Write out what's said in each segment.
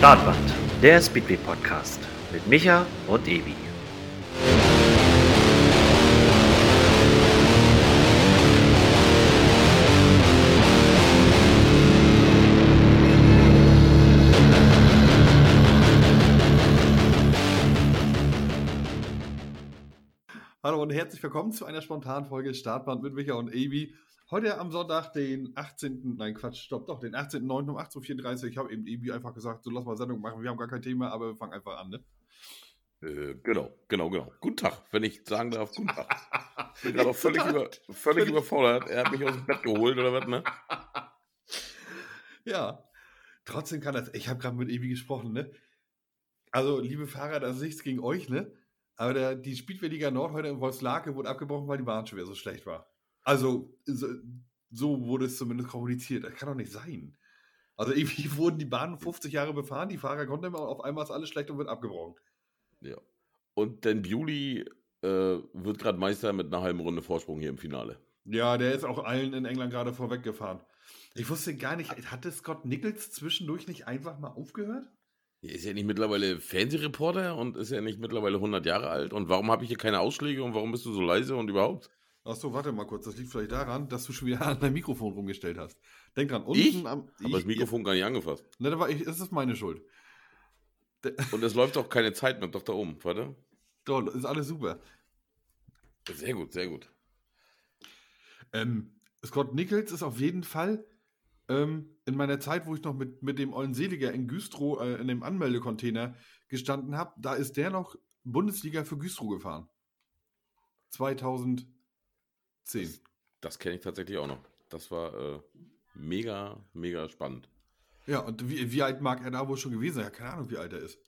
Startband, der Speedway Podcast mit Micha und Ebi. Hallo und herzlich willkommen zu einer spontanen Folge Startband mit Micha und Ebi. Heute am Sonntag, den 18. Nein, Quatsch, stopp, doch, den 18.09. um 8.34 Uhr. Ich habe eben Ebi einfach gesagt, so lass mal Sendung machen. Wir haben gar kein Thema, aber wir fangen einfach an, ne? Äh, genau, genau, genau. Guten Tag, wenn ich sagen darf, guten Tag. Ich bin gerade auch völlig, über, völlig überfordert. Er hat mich aus dem Bett geholt oder was, ne? Ja, trotzdem kann das. Ich habe gerade mit Ebi gesprochen, ne? Also, liebe Fahrer, das ist nichts gegen euch, ne? Aber der, die Speedway-Liga Nord heute in Wolfslake wurde abgebrochen, weil die Bahn schon wieder so schlecht war. Also, so, so wurde es zumindest kommuniziert. Das kann doch nicht sein. Also, irgendwie wurden die Bahnen 50 Jahre befahren, die Fahrer konnten immer, auf einmal ist alles schlecht und wird abgebrochen. Ja. Und Dan Bewley äh, wird gerade Meister mit einer halben Runde Vorsprung hier im Finale. Ja, der ist auch allen in England gerade vorweggefahren. Ich wusste gar nicht, hatte Scott Nichols zwischendurch nicht einfach mal aufgehört? Er ist ja nicht mittlerweile Fernsehreporter und ist ja nicht mittlerweile 100 Jahre alt. Und warum habe ich hier keine Ausschläge und warum bist du so leise und überhaupt? Achso, warte mal kurz. Das liegt vielleicht daran, dass du schon wieder an dein Mikrofon rumgestellt hast. Denk dran, unten Ich? am. Aber das Mikrofon gar nicht angefasst. Ne, da war ich, es ist meine Schuld. Und es läuft doch keine Zeit mehr, doch da oben, warte. Toll, ist alles super. Sehr gut, sehr gut. Ähm, Scott Nichols ist auf jeden Fall ähm, in meiner Zeit, wo ich noch mit, mit dem ollen Seliger in Güstrow äh, in dem Anmeldecontainer gestanden habe, da ist der noch Bundesliga für Güstrow gefahren. 2010. Das kenne ich tatsächlich auch noch. Das war äh, mega, mega spannend. Ja, und wie, wie alt mag er da wohl schon gewesen sein? Ja, keine Ahnung, wie alt er ist.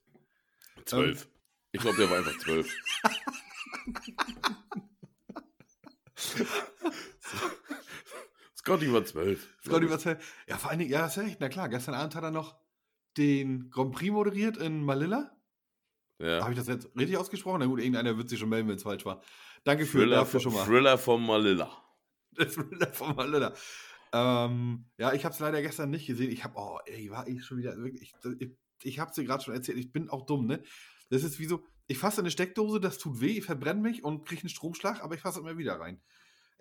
Zwölf. Ich glaube, der war einfach zwölf. Scotty war zwölf. Scotty was Ja, vor allen Dingen, ja, das ist recht. Na klar, gestern Abend hat er noch den Grand Prix moderiert in Malilla. Ja. Habe ich das jetzt richtig ausgesprochen? Na gut, irgendeiner wird sich schon melden, wenn es falsch war. Danke für Thriller, dafür schon mal. Thriller von Malilla. Das Thriller von Malilla. Ähm, ja, ich habe es leider gestern nicht gesehen. Ich habe, oh, ey, war ich schon wieder wirklich. Ich, ich habe es dir gerade schon erzählt. Ich bin auch dumm, ne? Das ist wie so, ich fasse eine Steckdose, das tut weh, ich verbrenne mich und kriege einen Stromschlag, aber ich fasse immer wieder rein.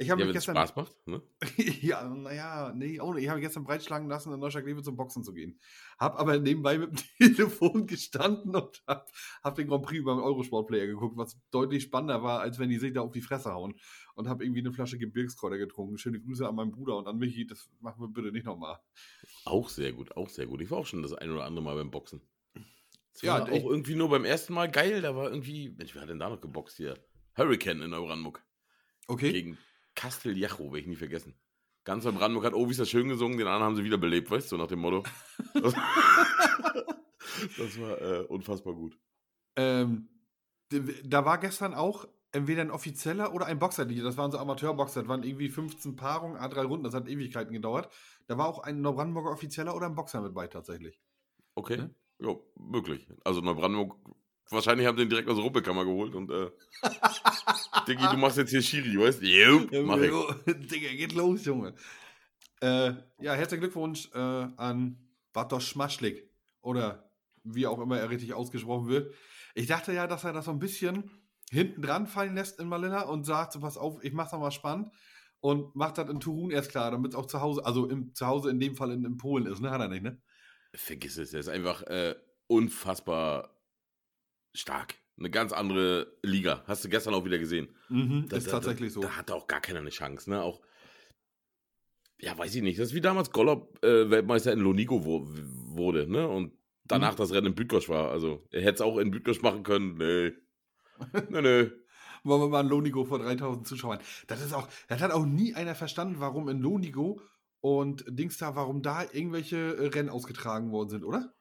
Ich habe Ja, mich gestern. Spaß macht, ne? ja, naja, nee, ohne. Ich habe mich gestern breitschlagen lassen, in Neustadt-Kleve zum Boxen zu gehen. Hab aber nebenbei mit dem Telefon gestanden und hab, hab den Grand Prix beim Eurosport-Player geguckt, was deutlich spannender war, als wenn die sich da auf die Fresse hauen. Und hab irgendwie eine Flasche Gebirgskräuter getrunken. Schöne Grüße an meinen Bruder und an Michi. Das machen wir bitte nicht nochmal. Auch sehr gut, auch sehr gut. Ich war auch schon das ein oder andere Mal beim Boxen. Das Ja, war ich- auch irgendwie nur beim ersten Mal geil. Da war irgendwie, Mensch, wer hat denn da noch geboxt hier? Hurricane in Neubrandenburg. Okay? Gegen Castelljacho, werde ich nie vergessen. Ganz Neubrandenburg hat, oh, wie ist das schön gesungen, den anderen haben sie wiederbelebt, weißt du, nach dem Motto. Das, das war äh, unfassbar gut. Ähm, da war gestern auch entweder ein offizieller oder ein Boxer. Das waren so Amateurboxer. Das waren irgendwie 15 Paarungen, A3 Runden. Das hat Ewigkeiten gedauert. Da war auch ein Neubrandenburger Offizieller oder ein Boxer mit bei tatsächlich. Okay, Ne? ja, möglich. Also Neubrandenburg, wahrscheinlich haben sie ihn direkt aus der Ruppelkammer geholt und äh, Diggi, du machst jetzt hier Schiri, weißt du? Jo, mach ich. Digga, geht los, Junge. Äh, ja, herzlichen Glückwunsch äh, an Bartosz Schmaschlik. Oder wie auch immer er richtig ausgesprochen wird. Ich dachte ja, dass er das so ein bisschen hinten dran fallen lässt in Malilla und sagt, so pass auf, ich mach's nochmal spannend und macht das in Turun erst klar, damit es auch zu Hause, also im, zu Hause in dem Fall in, in Polen ist, ne? Hat er nicht, ne? Vergiss es, er ist einfach äh, unfassbar stark. Eine ganz andere Liga. Hast du gestern auch wieder gesehen. Mhm, Da- ist da- tatsächlich so. Da hatte auch gar keiner eine Chance, ne? Auch, ja, weiß ich nicht. Das ist wie damals Gollop äh, Weltmeister in Lonigo wo, wurde, ne? Und danach Mhm. das Rennen in Bütgosch war. Also, er hätte es auch in Bütgosch machen können. Nee. nee, nee. Wollen wir mal ein Lonigo vor 3000 Zuschauern. Das ist auch, das hat auch nie einer verstanden, warum in Lonigo und Dings da, warum da irgendwelche Rennen ausgetragen worden sind, oder?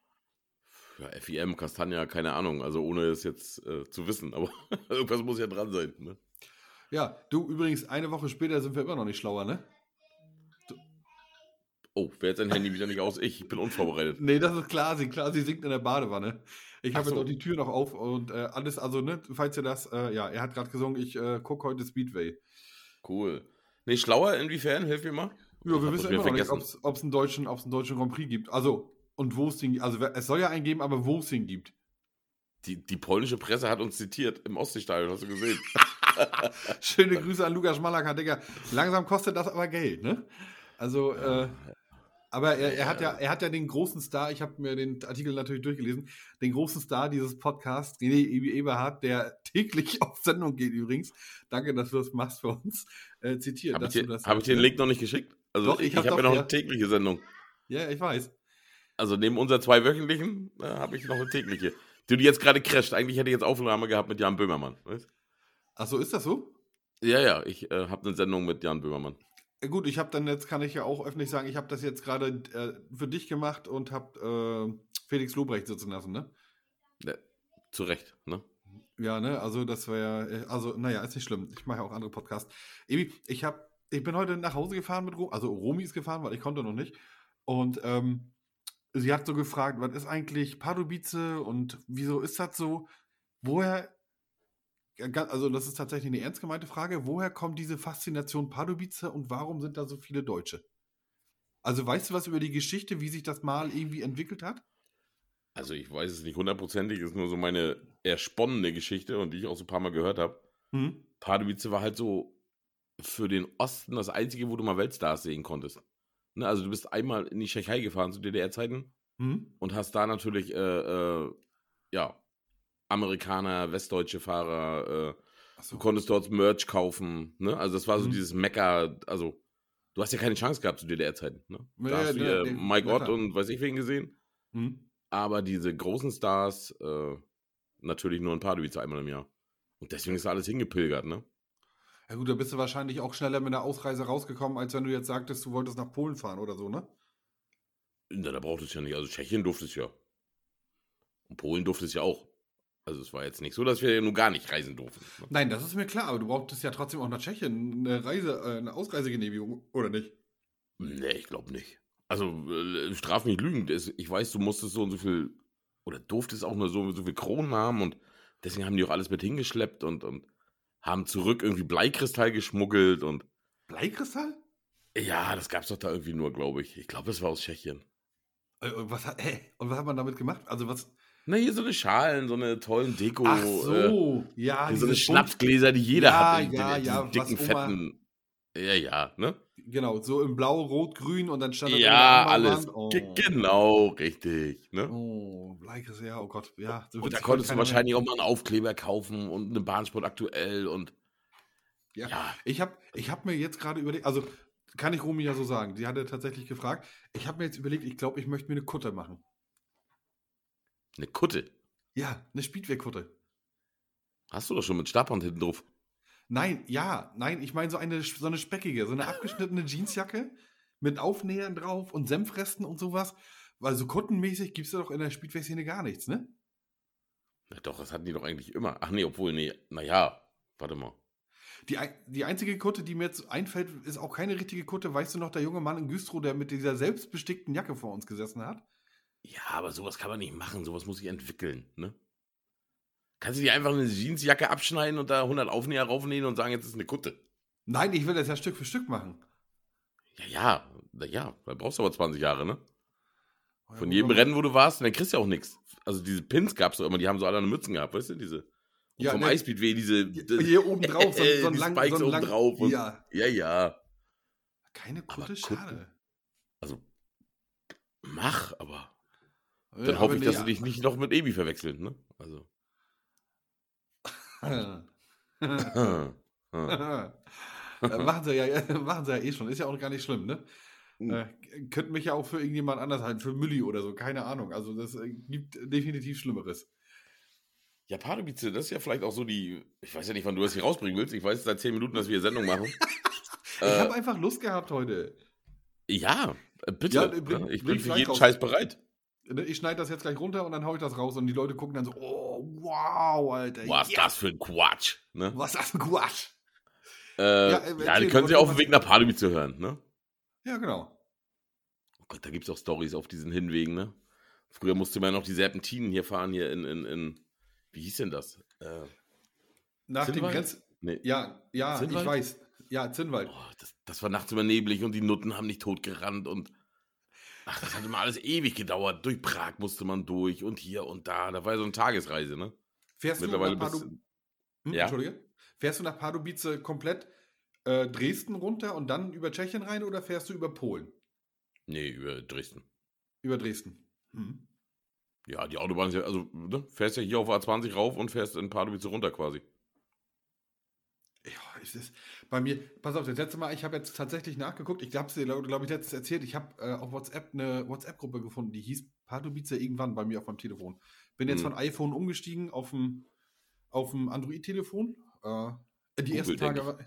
Ja, FIM, Castagna, keine Ahnung. Also, ohne es jetzt äh, zu wissen. Aber irgendwas muss ja dran sein, ne? Ja, du übrigens, eine Woche später sind wir immer noch nicht schlauer, ne? Oh, wer jetzt sein Handy wieder nicht aus? Ich, ich bin unvorbereitet. Nee, das ist klar, sie, klar, sie singt in der Badewanne. Ich habe jetzt so. auch die Tür noch auf und äh, alles, also, ne, falls ihr das, äh, ja, er hat gerade gesungen, ich äh, gucke heute Speedway. Cool. Nee, schlauer inwiefern? Hilf mir mal. Ja, wir wissen immer noch nicht, vergessen. ob es einen, deutschen- einen deutschen Grand Prix gibt. Also, und wo es den, also es soll ja einen geben, aber wo es den gibt. Die, die polnische Presse hat uns zitiert im Ostseestadion, hast du gesehen? Schöne Grüße an Lukas Malaka, Digga. Langsam kostet das aber Geld, ne? Also, äh, aber er, er, hat ja, er hat ja den großen Star, ich habe mir den Artikel natürlich durchgelesen, den großen Star dieses Podcasts, René Eberhardt, der täglich auf Sendung geht übrigens. Danke, dass du das machst für uns. Äh, zitiert. Habe ich, dir, hab ich dir den Link noch nicht geschickt? Also Doch, ich ich, hab habe doch, ja noch eine tägliche Sendung. Ja, ich weiß. Also neben unserer zwei wöchentlichen äh, habe ich noch eine tägliche. Die die jetzt gerade crasht. Eigentlich hätte ich jetzt Aufnahme gehabt mit Jan Böhmermann. Weißt? Ach so, ist das so? Ja, ja, ich äh, habe eine Sendung mit Jan Böhmermann. Äh, Gut, ich habe dann jetzt, kann ich ja auch öffentlich sagen, ich habe das jetzt gerade äh, für dich gemacht und habe äh, Felix Lobrecht sitzen lassen, ne? Ja, zu Recht, ne? Ja, ne, also das wäre ja, äh, also naja, ist nicht schlimm. Ich mache ja auch andere Podcasts. Ebi, ich habe, ich bin heute nach Hause gefahren mit Romi, also Romi ist gefahren, weil ich konnte noch nicht. Und ähm, sie hat so gefragt, was ist eigentlich Pardubice und wieso ist das so? Woher, also das ist tatsächlich eine ernst gemeinte Frage, woher kommt diese Faszination Pardubice und warum sind da so viele Deutsche? Also weißt du was über die Geschichte, wie sich das mal irgendwie entwickelt hat? Also ich weiß es nicht hundertprozentig, ist nur so meine ersponnene Geschichte und die ich auch so ein paar Mal gehört habe. Hm? Pardubice war halt so für den Osten das einzige, wo du mal Weltstars sehen konntest. Ne, also du bist einmal in die Tschechei gefahren zu DDR-Zeiten Hm? und hast da natürlich, äh, äh, ja, Amerikaner, westdeutsche Fahrer, äh, Achso. du konntest dort Merch kaufen, ne? Also das war so Mhm. dieses Mecker, also du hast ja keine Chance gehabt zu DDR-Zeiten, ne? Da Ja, hast du ja, nee, Mike Ott und weiß ich wen gesehen. Hm? Aber diese großen Stars, äh, natürlich nur in Pardubice einmal im Jahr. Und deswegen ist alles hingepilgert, ne? Ja gut, da bist du wahrscheinlich auch schneller mit der Ausreise rausgekommen, als wenn du jetzt sagtest, du wolltest nach Polen fahren oder so, ne? Na, da braucht es ja nicht. Also Tschechien durfte es ja. Und Polen durfte es ja auch. Also es war jetzt nicht so, dass wir ja nun gar nicht reisen durften. Ne? Nein, das ist mir klar, aber du brauchtest ja trotzdem auch nach Tschechien eine Reise, äh, eine Ausreisegenehmigung, oder nicht? Nee, ich glaube nicht. Also, äh, straf mich lügend. Ich weiß, du musstest so und so viel, oder durftest auch nur so und so viel Kronen haben und deswegen haben die auch alles mit hingeschleppt und, und haben zurück irgendwie Bleikristall geschmuggelt und Bleikristall? ja, das gab's doch da irgendwie nur, glaube ich. Ich glaube, das war aus Tschechien. Äh, und was hat, hä? Und was hat man damit gemacht? Also was? Na, hier so eine Schalen, so eine tollen Deko. Ach äh, so, ja, so eine Schnapsgläser, die jeder Ja, hat. in ja, diesen ja, was dicken, Oma- fetten. Ja, ja, ne? Genau, so in Blau, Rot, Grün und dann stand Ja, alles. Oh. Ge- Genau, richtig. Ne? Oh, Bleikristall, ja, oh Gott, ja. so Und da konntest du wahrscheinlich auch mal einen Aufkleber kaufen und eine Bahnsport aktuell und Ja. ja. Ich habe ich hab mir jetzt gerade überlegt, also kann ich Romy ja so sagen, sie hatte tatsächlich gefragt. Ich habe mir jetzt überlegt, ich glaube, ich möchte mir eine Kutte machen. eine Kutte. Ja, eine Speedway-Kutte. Hast du doch schon mit Stabhand hinten drauf. Nein, ja, nein, ich meine so eine, so eine speckige, so eine abgeschnittene Jeansjacke mit Aufnähern drauf und Senfresten und sowas. Weil so kuttenmäßig gibt es ja doch in der Speedway-Szene gar nichts, ne? Na doch, das hatten die doch eigentlich immer. Ach nee, obwohl, nee, naja, warte mal. Die, die einzige Kutte, die mir jetzt einfällt, ist auch keine richtige Kutte. Weißt du noch, der junge Mann in Güstrow, der mit dieser selbstbestickten Jacke vor uns gesessen hat? Ja, aber sowas kann man nicht machen, sowas muss sich entwickeln, ne? Kannst du dir einfach eine Jeansjacke abschneiden und da 100 Aufnäher raufnähen und sagen, jetzt ist eine Kutte? Nein, ich will das ja Stück für Stück machen. Ja, ja, na ja, da brauchst du aber 20 Jahre, ne? Von Ja, jedem Rennen, wo du warst, dann kriegst du ja auch nichts. Also diese Pins gab's doch immer, die haben so alle eine Mützen gehabt, weißt du, diese. Und Ja, vom ne. Eisbeatweh, diese. Hier, oben drauf, so, so ein die lang, Spikes so oben lang, drauf. Ja. Ja, ja, keine Aber Kutte, schade. Also, mach, aber. Ja, Dann aber hoffe ich, nee, dass sie dich nicht noch mit Ebi verwechseln, ne? Also. Äh, machen, sie ja, machen sie ja eh schon. Ist ja auch gar nicht schlimm, ne? Mhm. Äh, könnten mich ja auch für irgendjemand anders halten, für Mülli oder so, keine Ahnung. Also das äh, gibt definitiv Schlimmeres. Ja, Pardubice, das ist ja vielleicht auch so die. Ich weiß ja nicht, wann du das hier rausbringen willst. Ich weiß seit 10 Minuten, dass wir Sendung machen. Ich Äh, habe einfach Lust gehabt heute. ja, äh, bitte. Ja, bring- ich bin für jeden. Scheiß bereit. Ne, Ich schneide das jetzt gleich runter und dann hau ich das raus und die Leute gucken dann so, oh, wow, Alter. Was ist ja, das für ein Quatsch, ne? Was ist das für ein Quatsch? Äh, Ja, ja, äh, die erzähl, können sie was- auf dem Weg nach Pardubice hören, ne? Ja, genau. Oh Gott, da gibt es auch Stories auf diesen Hinwegen, ne? Früher musste man noch die Serpentinen hier fahren, hier in, in, in wie hieß denn das? Äh, Nach dem Zinnwald? Grenz... nee. Ja, ja, Zinnwald? ich weiß. Ja, Zinnwald. Oh, das, das war nachts immer neblig und die Nutten haben nicht tot gerannt und Ach, das hat immer alles ewig gedauert. Durch Prag musste man durch und hier und da. Da war ja so eine Tagesreise, ne? Fährst Mittlerweile du nach bist Pardu hm, ja. Entschuldige? Fährst du nach Pardubice komplett äh, Dresden runter und dann über Tschechien rein oder fährst du über Polen? Nee, über Dresden. Über Dresden. Hm. Ja, die Autobahn ist ja, also, ne, fährst ja hier auf A20 rauf und fährst in Pardubice runter quasi. Ja, es ist bei mir, pass auf, das letzte Mal, ich habe jetzt tatsächlich nachgeguckt, ich habe es dir, glaube glaub ich, letztens erzählt, ich habe äh, auf WhatsApp eine WhatsApp-Gruppe gefunden, die hieß Pardubice irgendwann bei mir auf meinem Telefon. Bin jetzt Hm. von iPhone umgestiegen auf ein, auf ein Android-Telefon. Äh, die Google, ersten Tage war,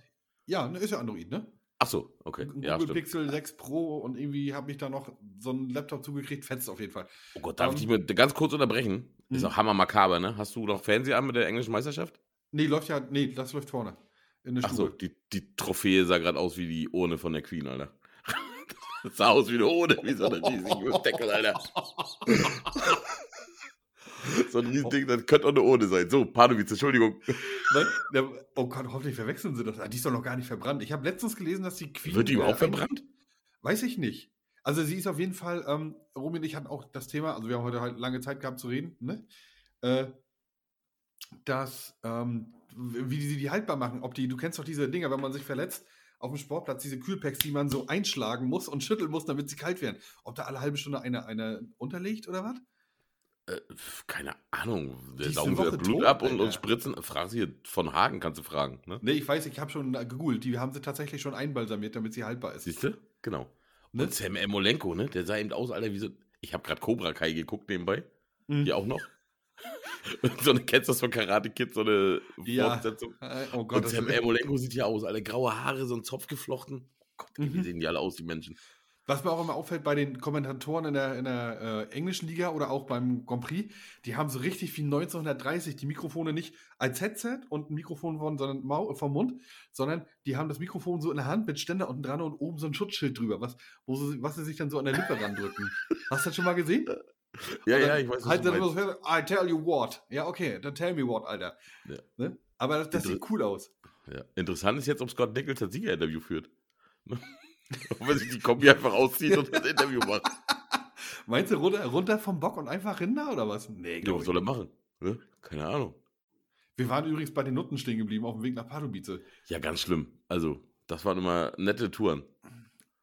ja, ne, ist ja Android, ne? Ach so, okay. Google Ja. Pixel 6 Pro und irgendwie habe ich da noch so einen Laptop zugekriegt, fetzt auf jeden Fall. Oh Gott, darf Ähm, ich dich mal ganz kurz unterbrechen? Ist Mhm. auch hammer makaber, ne? Hast du noch Fernseher an mit der englischen Meisterschaft? Nee, läuft ja, nee, das läuft vorne. In der Ach Stube. die, die Trophäe sah gerade aus wie die Urne von der Queen, Alter. Das sah aus wie eine Urne, wie so eine riesige Deckel, Alter. So ein riesiges Ding, das könnte auch eine Urne sein. So, Pardubice, Entschuldigung. Nein? Oh Gott, hoffentlich verwechseln sie das. Ah, Die ist doch noch gar nicht verbrannt. Ich habe letztens gelesen, dass die Queen. Wird die überhaupt äh, verbrannt? Weiß ich nicht. Also sie ist auf jeden Fall, ähm, Romy und ich hatten auch das Thema, also wir haben heute halt lange Zeit gehabt zu reden, ne? Äh, dass, ähm, wie sie die haltbar machen. Ob die, du kennst doch diese Dinger, wenn man sich verletzt auf dem Sportplatz, diese Kühlpacks, die man so einschlagen muss und schütteln muss, damit sie kalt werden. Ob da alle halbe Stunde eine, eine unterlegt oder was? Äh, keine Ahnung. Der saugen sie Blut tot, ab und, und spritzen. Frag sie hier von Hagen, kannst du fragen. Ne? Ne, ich weiß, ich habe schon äh, gegoogelt. Die haben sie tatsächlich schon einbalsamiert, damit sie haltbar ist. Siehst du? Genau. Ne? Und Sam Emolenko, ne? Der sah eben aus, Alter, wie so. Ich habe gerade Cobra Kai geguckt nebenbei. Mhm. Hier auch noch. So eine, kennst du das von Karate Kid, so eine Ja. Fortsetzung? Äh, Oh Gott, Und Sam Emolenko sieht ja aus, alle graue Haare, so ein Zopf geflochten. Gott, wie Mhm. sehen die alle aus, die Menschen. Was mir auch immer auffällt bei den Kommentatoren in der, in der äh, englischen Liga oder auch beim Grand Prix, die haben so richtig wie 1930 die Mikrofone nicht als Headset und ein Mikrofon von, sondern Mau vom Mund, sondern die haben das Mikrofon so in der Hand mit Ständer unten dran und oben so ein Schutzschild drüber, was, wo sie, was sie sich dann so an der Lippe randrücken. Hast du das schon mal gesehen? Ja, ja, ich weiß, was halt du dann meinst. I tell you what. Ja, okay, dann tell me what, Alter. Ja. Ne? Aber das, das sieht cool aus. Ja. Interessant ist jetzt, ob Scott Nichols das Siegerinterview führt. ob er sich die Kombi einfach auszieht und das Interview macht. Meinst du runter, runter vom Bock und einfach Rinder oder was? Nee, Ja, was soll er nicht. machen? Ne? Keine Ahnung. Wir waren übrigens bei den Nutten stehen geblieben auf dem Weg nach Pardubice. Ja, ganz schlimm. Also, das waren immer nette Touren.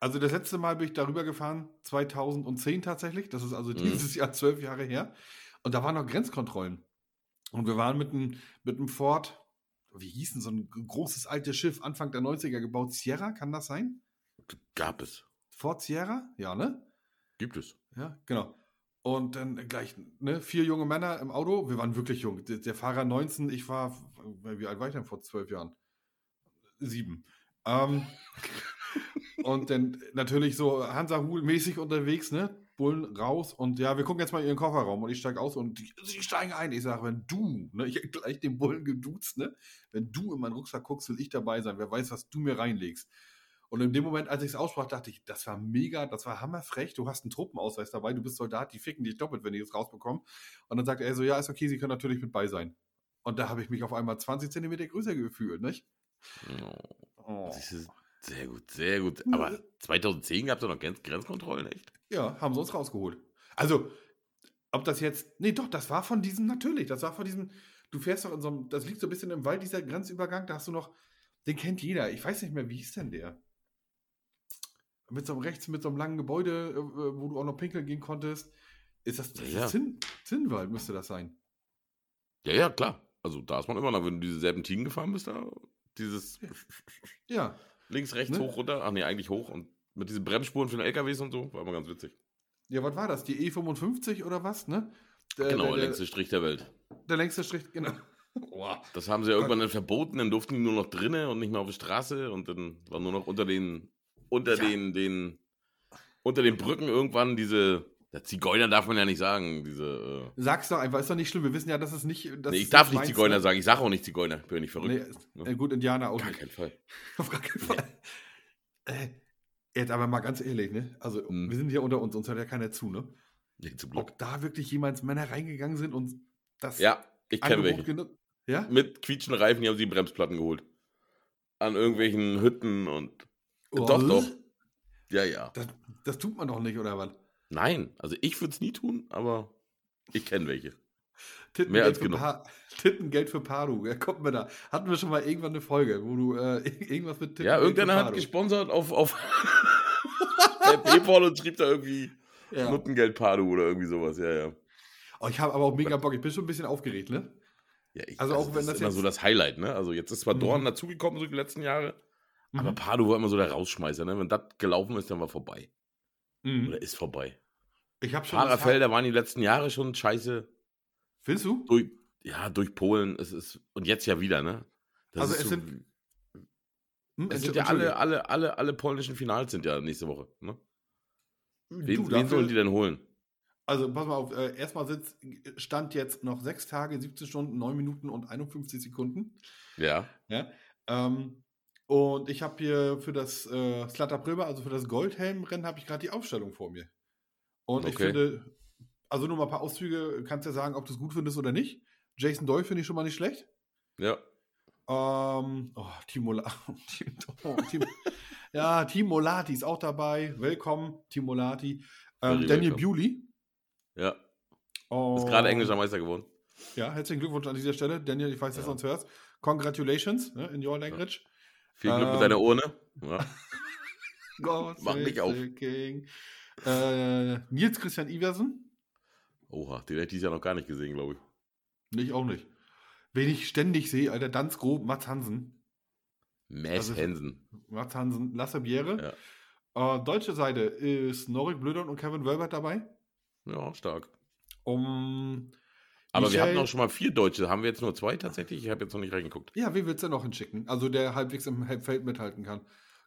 Also das letzte Mal bin ich darüber gefahren, 2010 tatsächlich. Das ist also Mhm. dieses Jahr zwölf Jahre her. Und da waren noch Grenzkontrollen. Und wir waren mit einem mit einem Ford, wie hieß denn so ein großes altes Schiff, Anfang der 90er gebaut, Sierra, kann das sein? Gab es. Ford Sierra? Ja, ne? Gibt es. Ja, genau. Und dann gleich, ne, vier junge Männer im Auto. Wir waren wirklich jung. Der, der Fahrer 19, ich war, wie alt war ich denn vor zwölf Jahren? Sieben. Ähm, und dann natürlich so Hansa-Hul-mäßig unterwegs, ne? Bullen raus und ja, wir gucken jetzt mal in ihren Kofferraum und ich steige aus und die, sie steigen ein. Ich sage, wenn du, ne, ich hab gleich den Bullen geduzt, ne? Wenn du in meinen Rucksack guckst, will ich dabei sein. Wer weiß, was du mir reinlegst. Und in dem Moment, als ich es aussprach, dachte ich, das war mega, das war hammerfrech. Du hast einen Truppenausweis dabei, du bist Soldat, die ficken dich doppelt, wenn die das rausbekommen. Und dann sagt er so, ja, ist okay, sie können natürlich mit bei sein. Und da habe ich mich auf einmal 20 Zentimeter größer gefühlt, nicht? Oh, Oh. Sehr gut, sehr gut. Aber 2010 gab es doch noch Grenz Grenzkontrollen, echt? Ja, haben sie uns rausgeholt. Also, ob das jetzt. Nee, doch, das war von diesem, natürlich, das war von diesem. Du fährst doch in so einem. Das liegt so ein bisschen im Wald, dieser Grenzübergang, da hast du noch. Den kennt jeder. Ich weiß nicht mehr, wie hieß denn der? Mit so einem rechts, mit so einem langen Gebäude, äh, wo du auch noch pinkeln gehen konntest. Ist das, das Ja. ist Zinn, Zinnwald, müsste das sein. Ja, ja, klar. Also da ist man immer noch, wenn du diese Serpentinen gefahren bist, da dieses Ja. Links, rechts, Ne? hoch, runter. Ach nee, eigentlich hoch. Und mit diesen Bremsspuren für den LKWs und so, war immer ganz witzig. Ja, was war das? Die E55 oder was, ne? Der, genau, der, der längste Strich der Welt. der längste Strich, genau. Boah. Das haben sie ja irgendwann dann verboten, dann durften die nur noch drinnen und nicht mehr auf der Straße und dann war nur noch unter den, unter Ja. den, den, unter den Brücken irgendwann diese, ja, Zigeuner darf man ja nicht sagen, diese, Sag's doch einfach, ist doch nicht schlimm. Wir wissen ja, dass es nicht. äh, Das nee, ist ich darf nicht Zigeuner ne? sagen, ich sage auch nicht Zigeuner, bin ja nicht verrückt. Nee, ist- äh, gut, Indianer auch Gar nicht. keinen Fall. Auf gar keinen Fall. Äh, jetzt aber mal ganz ehrlich, ne? Also, Hm. wir sind hier unter uns, uns hört ja keiner zu, ne? Nee, zum Glück. Ob da wirklich jemals Männer reingegangen sind und das Ja, ich kenne welche. Ja? Mit quietschenden Reifen, die haben sie Bremsplatten geholt. An irgendwelchen Hütten und. Oh, Doch, doch. Ja, ja. Das, das tut man doch nicht, oder was? Nein, also ich würde es nie tun, aber ich kenne welche. Tittengeld Mehr als für genug. Pa- Tittengeld für Padu. Ja, kommt mir da. Hatten wir schon mal irgendwann eine Folge, wo du äh, irgendwas mit Tittengeld Ja, irgendeiner hat gesponsert auf, auf Paypal und schrieb da irgendwie Ja. Nuttengeld Padu oder irgendwie sowas. Ja, ja. Oh, ich habe aber auch mega Bock. Ich bin schon ein bisschen aufgeregt, ne? ja ich, Also auch wenn ist das immer jetzt- so das Highlight, ne? Also jetzt ist zwar Mhm. Dorn dazugekommen so die letzten Jahre, aber Mhm. Padu war immer so der Rausschmeißer, ne? Wenn das gelaufen ist, dann war vorbei. Mhm. Oder ist vorbei. Ich habe schon. Fahrerfelder waren die letzten Jahre schon scheiße. Findest du? Durch, ja, durch Polen. Es ist, und jetzt ja wieder, ne? Das Also ist es so, sind- Hm, es sind ja alle, alle, alle, alle polnischen Finals sind ja nächste Woche. Ne? Wen, Du, wen dafür- sollen die denn holen? Also pass mal auf, äh, erstmal sitzt, stand jetzt noch 6 Tage, 17 Stunden, 9 Minuten und 51 Sekunden. Ja. Ja. Ähm, und ich habe hier für das äh, Slatter also für das Goldhelm-Rennen, habe ich gerade die Aufstellung vor mir. Und ich Okay. finde, also nur mal ein paar Auszüge, kannst ja sagen, ob du es gut findest oder nicht. Jason Doyle finde ich schon mal nicht schlecht. Ja. Ähm, oh, Timo, La Team, oh, Team, ja, Timo Lati ist auch dabei. Willkommen, Timo Lati. Ähm, Daniel. Bewley. Ja. Oh, Ist gerade englischer Meister geworden. Ja, herzlichen Glückwunsch an dieser Stelle. Daniel, ich weiß, dass Ja. du uns hörst. Congratulations ne, in your language. Viel Glück Ähm, mit deiner Urne. Ja. God Mach mich auf. Äh, Nils Christian Iversen? Oha, den hätte ich dieses Jahr noch gar nicht gesehen, glaube ich. Ich auch nicht. Wen ich ständig sehe, Alter, Danzgro, Mats Hansen. Mass Also- Hansen. Mats Hansen, Lasse Biere. Äh, deutsche Seite ist Norik Blödern und Kevin Wölbert dabei. Ja, stark. Um, Aber wir Michel- hatten auch schon mal vier Deutsche. Haben wir jetzt nur zwei tatsächlich? Ich habe jetzt noch nicht reingeguckt. ja, wen willst du denn noch hinschicken? Also der halbwegs im Feld mithalten kann.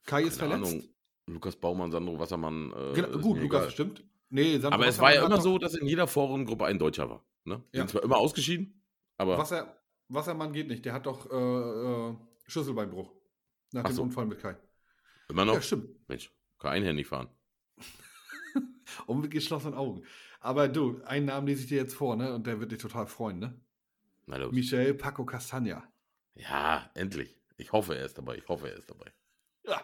Kai ist Keine verletzt. Ahnung. Lukas Baumann, Sandro Wassermann. Äh, Genau, ist gut, Lukas, egal. stimmt. Nee, Sandro Aber es war ja Wassermann immer so, dass in jeder Vorrundengruppe ein Deutscher war. Ne? Die Ja. sind zwar immer ausgeschieden, aber Wasser, Wassermann geht nicht. Der hat doch äh, äh, Schlüsselbeinbruch. Nach Ach dem so. Unfall mit Kai. immer noch. Ja, stimmt. Mensch, kann einhändig fahren. Und mit geschlossenen Augen. Aber du, einen Namen lese ich dir jetzt vor, ne? Und der wird dich total freuen, ne? Na los. Michel Paco Castagna. Ja, endlich. Ich hoffe, er ist dabei. Ich hoffe, er ist dabei. Ja.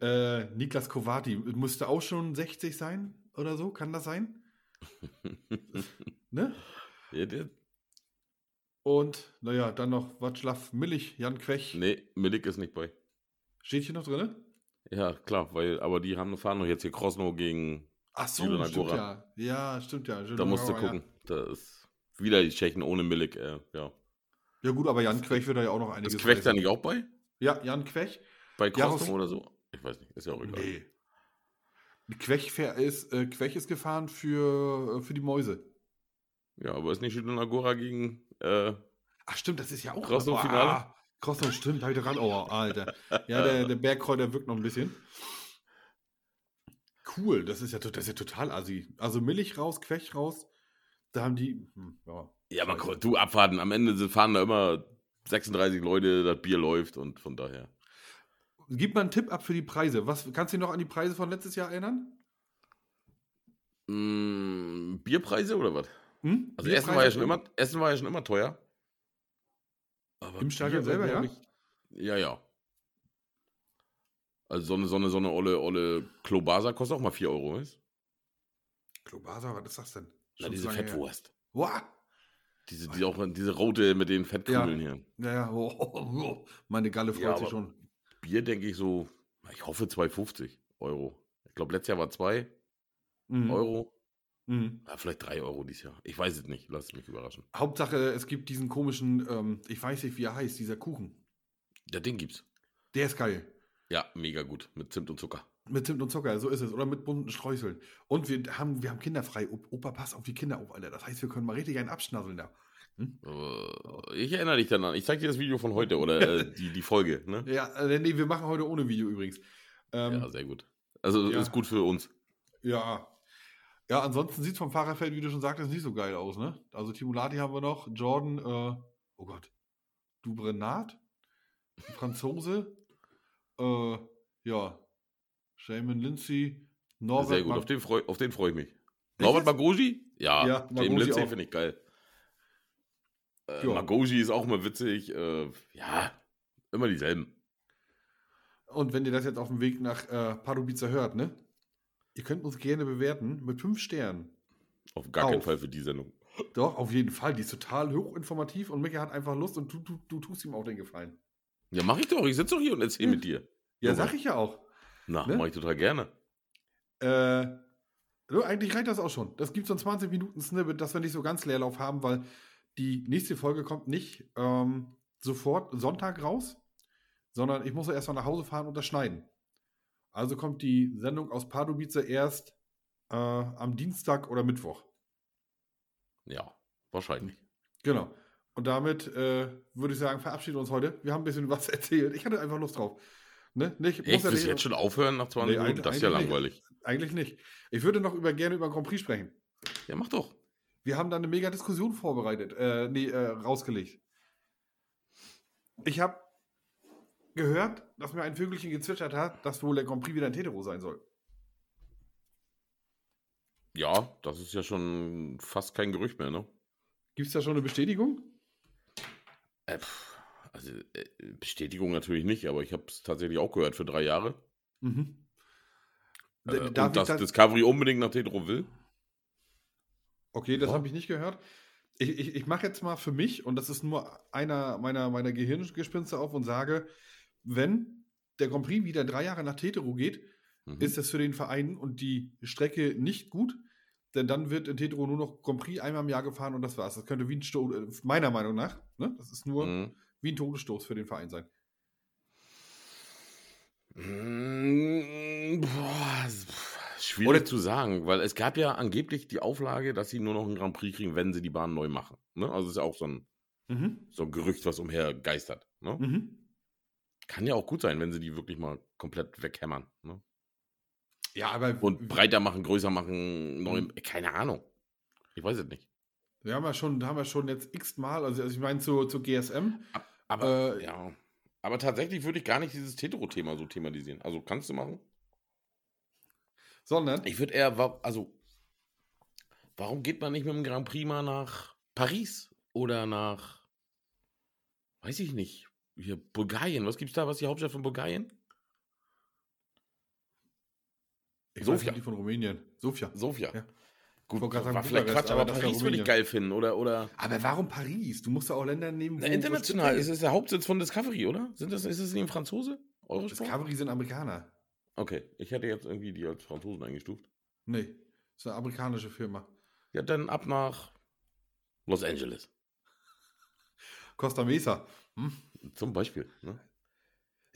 Äh, Niklas Kovati müsste auch schon 60 sein oder so, kann das sein? ne? Ja, der, Und, naja, dann noch Václav Millich, Jan Quech. nee, Milik ist nicht bei. Steht hier noch drin? Ja, klar, weil, aber die haben, fahren noch jetzt hier Krosno gegen. Ach so, Julian stimmt Agora. ja. Ja, stimmt ja. Da musst du Ja. gucken. Da ist wieder die Tschechen ohne Milik. Äh, ja. Ja gut, aber Jan Quech wird da ja auch noch einiges Ist Quecht da nicht auch bei? Ja, Jan Quech. Bei Ja, Krosno auf- oder so? Ich weiß nicht, ist ja auch egal. Nee. Quech ist, äh, Quech ist gefahren für, äh, für die Mäuse. Ja, aber ist nicht Julian Agora gegen. Äh, Ach stimmt, das ist ja auch Krosno-Finale? Ah, Krosno, stimmt, hab ich dran. Oh, Alter. Ja, der, der Bergkräuter wirkt noch ein bisschen. Cool, das ist ja, das ist ja total assi. Also Milch raus, Quech raus. Da haben die. Hm, ja, ja, aber scheiße. du abwarten. Am Ende sind- fahren da immer 36 Leute, das Bier läuft und von daher. Gib mal einen Tipp ab für die Preise. Was, kannst du dich noch an die Preise von letztes Jahr erinnern? Mm, Bierpreise oder was? Hm? Also Essen war, ja schon immer, Essen war ja schon immer teuer. Aber Im Stadion selber, glaub Ich, ja, ja. Also so eine, so eine, so eine olle, olle Klobasa kostet auch mal 4 Euro, weißt Klobasa, was ist das denn? Na, Schon diese lange her. Fettwurst. Wow. Diese, die auch, diese rote mit den Fettkugeln hier. Ja, ja. Oh, oh, oh. Meine Galle freut Ja, sich schon. Bier denke ich so, ich hoffe 2,50 Euro. Ich glaube, letztes Jahr war 2 Mhm. Euro. Mhm. Ja, vielleicht 3 Euro dieses Jahr. Ich weiß es nicht. Lass mich überraschen. Hauptsache, es gibt diesen komischen, ähm, ich weiß nicht, wie er heißt, dieser Kuchen. Der Ding gibt's. Der ist geil. Ja, mega gut. Mit Zimt und Zucker. Mit Zimt und Zucker, so ist es. Oder mit bunten Streuseln. Und wir haben, wir haben kinderfrei. Opa, pass auf die Kinder auf, Alter. Das heißt, wir können mal richtig einen abschnasseln da. Äh, Ich erinnere dich dann an. Ich zeig dir das Video von heute oder äh, die, die Folge. Ne? Ja, äh, nee, wir machen heute ohne Video übrigens. Ähm, Ja, sehr gut. Also ja. ist gut für uns. Ja. Ja, ansonsten sieht es vom Fahrerfeld, wie du schon sagtest, nicht so geil aus, ne? Also Timulati haben wir noch, Jordan, äh, oh Gott, Dubrenat, Franzose, äh, ja, Shaman Lindsay, Norbert. sehr gut. Mag- Auf den freue auf den freu ich mich. Echt Norbert? Magoji? Ja, Ja, Magoji Lindsay finde ich geil. Äh. Magoji ist auch mal witzig. Äh, ja, immer dieselben. Und wenn ihr das jetzt auf dem Weg nach äh, Pardubice hört, ne? Ihr könnt uns gerne bewerten mit fünf Sternen. Auf gar keinen Auf. Fall für die Sendung. Doch, auf jeden Fall. Die ist total hochinformativ und Micha hat einfach Lust und du, du, du tust ihm auch den Gefallen. Ja, mach ich doch. Ich sitze doch hier und erzähle mit dir. Ja, Junge. sag ich ja auch. Na, Ne? mach ich total gerne. Äh, so, eigentlich reicht das auch schon. Das gibt so ein 20 Minuten Snippet, dass wir nicht so ganz Leerlauf haben, weil die nächste Folge kommt nicht ähm, sofort Sonntag raus, sondern ich muss ja erst mal nach Hause fahren und das schneiden. Also kommt die Sendung aus Pardubice erst äh, am Dienstag oder Mittwoch. Ja, wahrscheinlich. Genau. Und damit äh, würde ich sagen, verabschieden wir uns heute. Wir haben ein bisschen was erzählt. Ich hatte einfach Lust drauf. Ne? Nicht, muss Echt? du nicht- jetzt schon aufhören nach 20 Nee, Minuten? Das ist ja eigentlich nicht. langweilig. Eigentlich nicht. Ich würde noch über, gerne über Grand Prix sprechen. Ja, mach doch. Wir haben da eine mega Diskussion vorbereitet, äh, nee, äh, rausgelegt. Ich habe gehört, dass mir ein Vögelchen gezwitschert hat, dass wohl der Grand Prix wieder ein Hetero sein soll. Ja, das ist ja schon fast kein Gerücht mehr, ne? Gibt es da schon eine Bestätigung? Äh, also, äh, Bestätigung natürlich nicht, aber ich habe es tatsächlich auch gehört für drei Jahre. Mhm. Äh, und dass das- Discovery unbedingt nach Tetro will. Okay, das habe ich nicht gehört. Ich, ich, ich mache jetzt mal für mich, und das ist nur einer meiner, meiner Gehirngespinste auf und sage, wenn der Grand Prix wieder drei Jahre nach Tetero geht, Mhm. ist das für den Verein und die Strecke nicht gut, denn dann wird in Tetero nur noch Grand Prix einmal im Jahr gefahren und das war's. Das könnte wie ein Stoß, meiner Meinung nach, ne? das ist nur Mhm. wie ein Todesstoß für den Verein sein. Mm, boah, schwierig Oder- zu sagen, weil es gab ja angeblich die Auflage, dass sie nur noch einen Grand Prix kriegen, wenn sie die Bahn neu machen. Ne? Also ist ja auch so ein, Mhm. so ein Gerücht, was umher geistert. Ne? Mhm. Kann ja auch gut sein, wenn sie die wirklich mal komplett weghämmern. Ne? Ja, aber Und breiter machen, größer machen, neu, Mhm. keine Ahnung. Ich weiß es nicht. wir haben ja schon, haben wir schon jetzt x-mal, also, also ich meine zu, zu GSM, Aber Äh, ja. Aber tatsächlich würde ich gar nicht dieses Hetero-Thema so thematisieren. Also kannst du machen? sondern Ich würde eher, also, warum geht man nicht mit dem Grand Prix mal nach Paris oder nach, weiß ich nicht, hier Bulgarien? Was gibt's da? Was ist die Hauptstadt von Bulgarien? Ich weiß Sofia. nicht, die von Rumänien. Sofia. Sofia. Ja. Gut, war sagen vielleicht Quatsch, aber, aber Paris würde ich geil finden. Oder, oder Aber warum Paris? Du musst ja auch Länder nehmen, na, international. Ist es der Hauptsitz von Discovery, oder? Sind das, ist es nicht ein Franzose? Eurosport? Discovery sind Amerikaner. Okay, ich hätte jetzt irgendwie die als Franzosen eingestuft. Nee, das ist eine amerikanische Firma. Ja, dann ab nach Los Angeles. Costa Mesa. Hm? Zum Beispiel. Ne?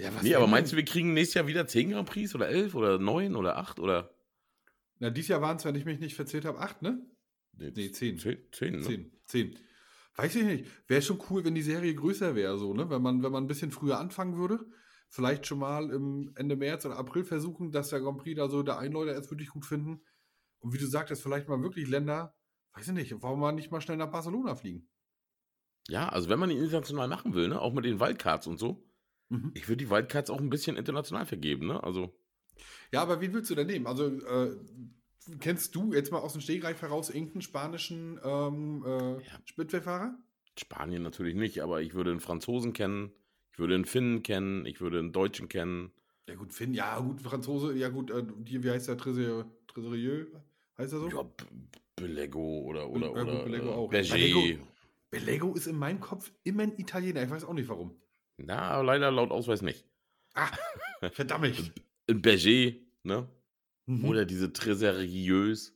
Ja, was Nee, aber meinst du, wir kriegen nächstes Jahr wieder 10 Grand Prix oder 11 oder 9 oder 8 oder? Na, dieses Jahr waren es, wenn ich mich nicht verzählt habe, acht, ne? Nee, 10. 10, 10 ne? Zehn. Zehn. Weiß ich nicht. Wäre schon cool, wenn die Serie größer wäre, so, ne? Wenn man, wenn man ein bisschen früher anfangen würde. Vielleicht schon mal im Ende März oder April versuchen, dass der Grand Prix da so der Einläuter erst wirklich gut finden. Und wie du sagtest, vielleicht mal wirklich Länder, weiß ich nicht, warum man nicht mal schnell nach Barcelona fliegen? Ja, also wenn man ihn international machen will, ne, auch mit den Wildcards und so, Mhm. ich würde die Wildcards auch ein bisschen international vergeben, ne? Also, Ja, aber wen willst du denn nehmen? Also, äh, kennst du jetzt mal aus dem Stegreif heraus irgendeinen spanischen ähm, äh, Ja. Spitzenfahrer? Spanien natürlich nicht, aber ich würde einen Franzosen kennen, ich würde einen Finnen kennen, ich würde einen Deutschen kennen. Ja, gut, Finn, ja, gut, Franzose, ja, gut, äh, die, wie heißt der? Trésorier? Heißt er so? Ja, Belego oder, oder, Ja, gut, Belego äh, auch. Berger. Belego. Belego ist in meinem Kopf immer ein Italiener, ich weiß auch nicht warum. Na, leider laut Ausweis nicht. Ah, verdammt. Ein Berger, ne? Mhm. Oder diese Treserieux.